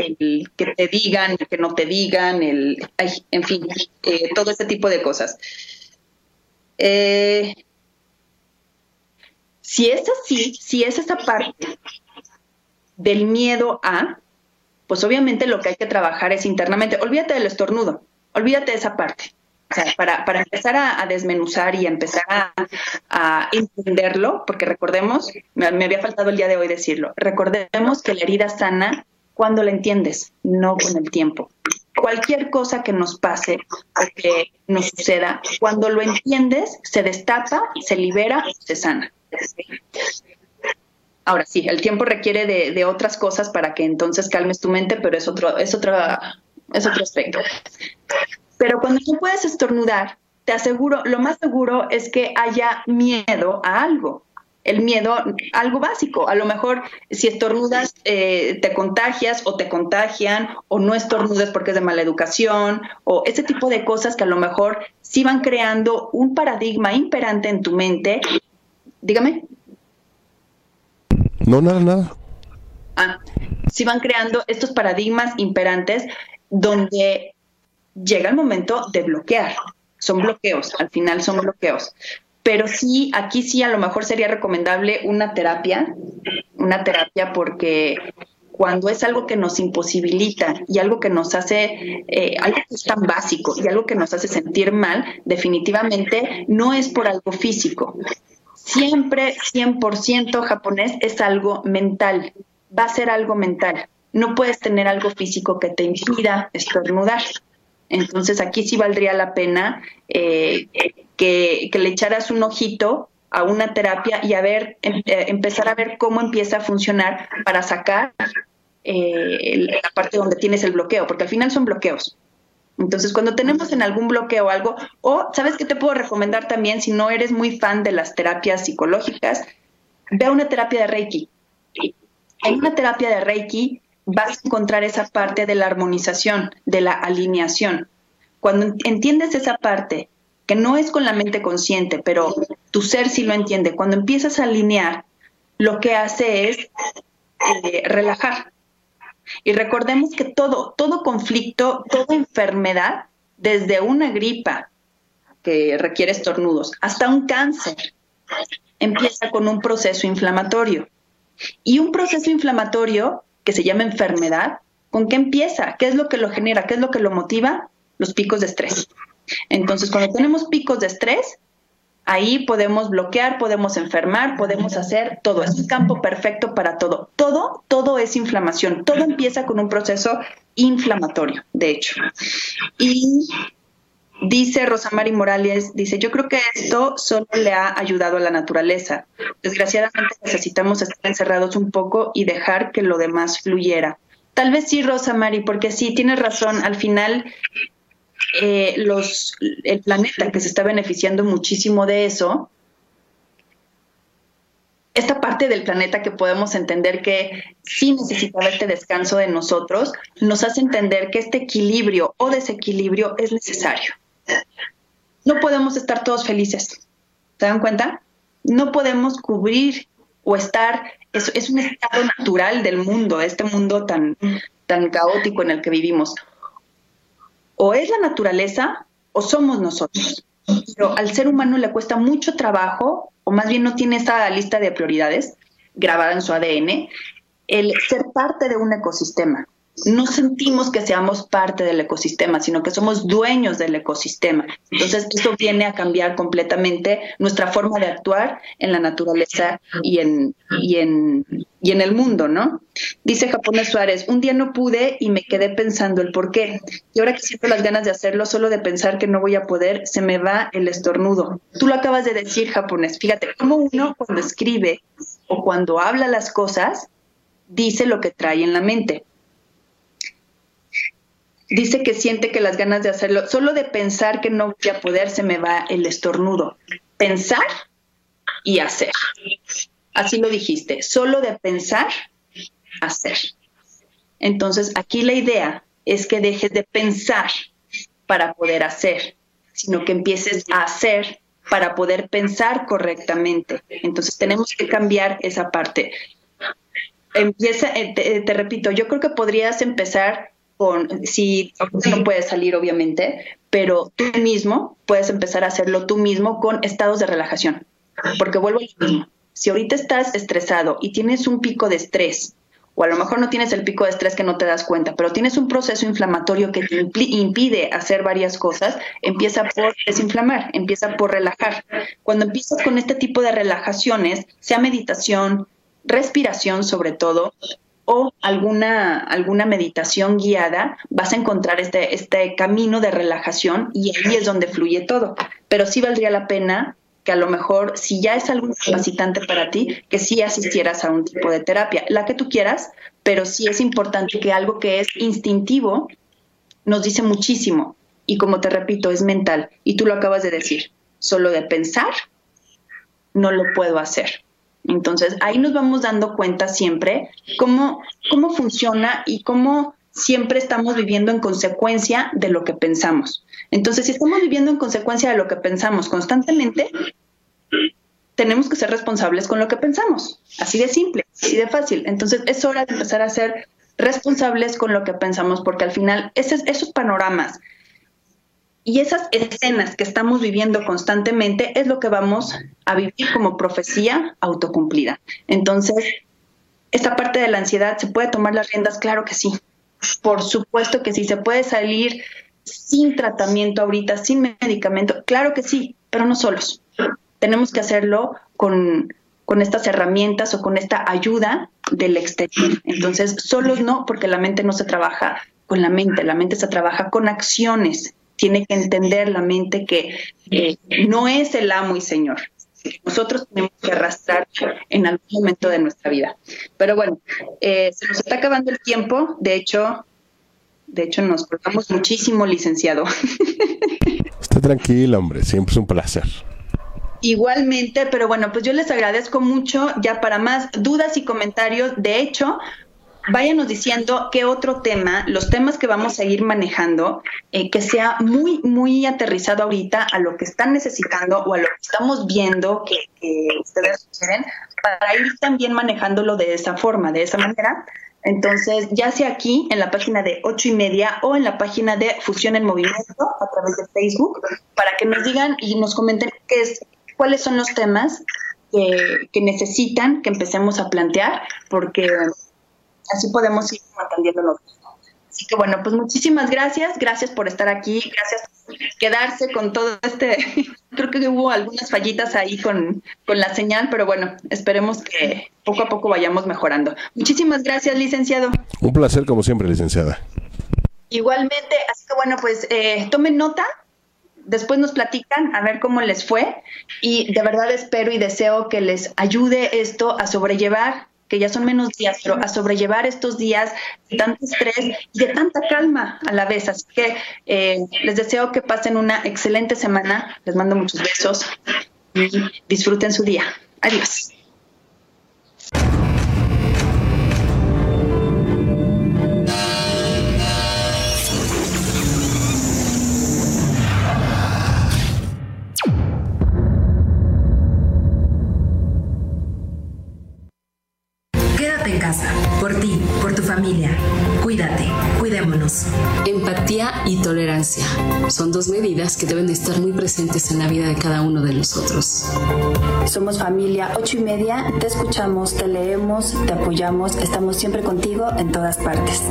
que te digan, el que no te digan, el, en fin, eh, todo este tipo de cosas. Eh, si es así, si es esa parte del miedo a, pues obviamente lo que hay que trabajar es internamente. Olvídate del estornudo, olvídate de esa parte. O sea, para, para empezar a, desmenuzar y empezar a, entenderlo, porque recordemos, me, había faltado el día de hoy decirlo, recordemos que la herida sana cuando la entiendes, no con el tiempo. Cualquier cosa que nos pase o que nos suceda, cuando lo entiendes, se destapa, se libera, se sana. Ahora sí, el tiempo requiere de, otras cosas para que entonces calmes tu mente, pero es otro, es otra, es otro aspecto. Pero cuando tú puedes estornudar, te aseguro, lo más seguro es que haya miedo a algo. El miedo, algo básico. A lo mejor si estornudas eh, te contagias o te contagian o no estornudas porque es de mala educación o ese tipo de cosas que a lo mejor sí van creando un paradigma imperante en tu mente Dígame. No, nada, nada. Ah, sí van creando estos paradigmas imperantes donde llega el momento de bloquear. Son bloqueos, al final son bloqueos. Pero sí, aquí sí a lo mejor sería recomendable una terapia, una terapia porque cuando es algo que nos imposibilita y algo que nos hace, eh, algo que es tan básico y algo que nos hace sentir mal, definitivamente no es por algo físico, siempre 100% japonés es algo mental, va a ser algo mental. No puedes tener algo físico que te impida estornudar. Entonces aquí sí valdría la pena eh, que, le echaras un ojito a una terapia y a ver, em, eh, empezar a ver cómo empieza a funcionar para sacar eh, la parte donde tienes el bloqueo, porque al final son bloqueos. Entonces, cuando tenemos en algún bloqueo algo, o sabes qué te puedo recomendar también, si no eres muy fan de las terapias psicológicas, ve a una terapia de Reiki. En una terapia de Reiki vas a encontrar esa parte de la armonización, de la alineación. Cuando entiendes esa parte, que no es con la mente consciente, pero tu ser sí lo entiende, cuando empiezas a alinear, lo que hace es eh, relajar, y recordemos que todo, todo conflicto, toda enfermedad, desde una gripa que requiere estornudos hasta un cáncer, empieza con un proceso inflamatorio. Y un proceso inflamatorio que se llama enfermedad, ¿con qué empieza? ¿Qué es lo que lo genera? ¿Qué es lo que lo motiva? Los picos de estrés. Entonces, cuando tenemos picos de estrés, Ahí podemos bloquear, podemos enfermar, podemos hacer todo. Es un campo perfecto para todo. Todo, todo es inflamación. Todo empieza con un proceso inflamatorio, de hecho. Y dice Rosamari Morales, dice, yo creo que esto solo le ha ayudado a la naturaleza. Desgraciadamente necesitamos estar encerrados un poco y dejar que lo demás fluyera. Tal vez sí, Rosamari, porque sí, tienes razón. Al final, eh, el planeta que se está beneficiando muchísimo de eso, esta parte del planeta que podemos entender que sí necesitaba este descanso de nosotros, nos hace entender que este equilibrio o desequilibrio es necesario. No podemos estar todos felices. ¿Se dan cuenta? No podemos cubrir o estar, es, es un estado natural del mundo, este mundo tan, tan caótico en el que vivimos o es la naturaleza o somos nosotros. Pero al ser humano le cuesta mucho trabajo, o más bien no tiene esa lista de prioridades grabada en su ADN, el ser parte de un ecosistema. No sentimos que seamos parte del ecosistema, sino que somos dueños del ecosistema. Entonces, eso viene a cambiar completamente nuestra forma de actuar en la naturaleza y en, y en, y en el mundo, ¿no? Dice Japonés Suárez, un día no pude y me quedé pensando el por qué. Y ahora que siento las ganas de hacerlo, solo de pensar que no voy a poder, se me va el estornudo. Tú lo acabas de decir, japonés. Fíjate, cómo uno cuando escribe o cuando habla las cosas, dice lo que trae en la mente dice que siente que las ganas de hacerlo, solo de pensar que no voy a poder, se me va el estornudo. Pensar y hacer. Así lo dijiste, solo de pensar, hacer. Entonces, aquí la idea es que dejes de pensar para poder hacer, sino que empieces a hacer para poder pensar correctamente. Entonces, tenemos que cambiar esa parte. Empieza, eh, te, te repito, yo creo que podrías empezar con, si no puedes salir obviamente, pero tú mismo puedes empezar a hacerlo tú mismo con estados de relajación. Porque vuelvo a lo mismo. Si ahorita estás estresado y tienes un pico de estrés, o a lo mejor no tienes el pico de estrés que no te das cuenta, pero tienes un proceso inflamatorio que te impide hacer varias cosas, empieza por desinflamar, empieza por relajar. Cuando empiezas con este tipo de relajaciones, sea meditación, respiración sobre todo, o alguna, alguna meditación guiada, vas a encontrar este, este camino de relajación y ahí es donde fluye todo. Pero sí valdría la pena que a lo mejor, si ya es algo capacitante para ti, que sí asistieras a un tipo de terapia, la que tú quieras, pero sí es importante que algo que es instintivo nos dice muchísimo. Y como te repito, es mental. Y tú lo acabas de decir, solo de pensar, no lo puedo hacer. Entonces, ahí nos vamos dando cuenta siempre cómo, cómo funciona y cómo siempre estamos viviendo en consecuencia de lo que pensamos. Entonces, si estamos viviendo en consecuencia de lo que pensamos constantemente, tenemos que ser responsables con lo que pensamos. Así de simple, así de fácil. Entonces, es hora de empezar a ser responsables con lo que pensamos, porque al final esos, esos panoramas y esas escenas que estamos viviendo constantemente es lo que vamos a vivir como profecía autocumplida. Entonces, esta parte de la ansiedad, ¿se puede tomar las riendas? Claro que sí. Por supuesto que sí. ¿Se puede salir sin tratamiento ahorita, sin medicamento? Claro que sí, pero no solos. Tenemos que hacerlo con, con estas herramientas o con esta ayuda del exterior. Entonces, solos no, porque la mente no se trabaja con la mente, la mente se trabaja con acciones tiene que entender la mente que eh, no es el amo y señor. Nosotros tenemos que arrastrar en algún momento de nuestra vida. Pero bueno, eh, se nos está acabando el tiempo. De hecho, de hecho nos portamos muchísimo, licenciado. Está tranquilo, hombre. Siempre es un placer. Igualmente, pero bueno, pues yo les agradezco mucho. Ya para más dudas y comentarios, de hecho, váyanos diciendo qué otro tema, los temas que vamos a ir manejando, eh, que sea muy, muy aterrizado ahorita a lo que están necesitando o a lo que estamos viendo que, ustedes quieren, para ir también manejándolo de esa forma, de esa manera. Entonces, ya sea aquí en la página de ocho y media o en la página de Fusión en Movimiento a través de Facebook, para que nos digan y nos comenten qué es, cuáles son los temas que, que necesitan que empecemos a plantear, porque así podemos ir manteniéndonos. Así que bueno, pues muchísimas gracias, gracias por estar aquí, gracias por quedarse con todo este, creo que hubo algunas fallitas ahí con, con la señal, pero bueno, esperemos que poco a poco vayamos mejorando. Muchísimas gracias, licenciado. Un placer como siempre, licenciada. Igualmente, así que bueno, pues eh, tomen nota, después nos platican a ver cómo les fue y de verdad espero y deseo que les ayude esto a sobrellevar que ya son menos días, pero a sobrellevar estos días de tanto estrés y de tanta calma a la vez. Así que eh, les deseo que pasen una excelente semana. Les mando muchos besos y disfruten su día. Adiós. Familia. Cuídate, cuidémonos. Empatía y tolerancia son dos medidas que deben de estar muy presentes en la vida de cada uno de nosotros. Somos familia ocho y media, te escuchamos, te leemos, te apoyamos, estamos siempre contigo en todas partes.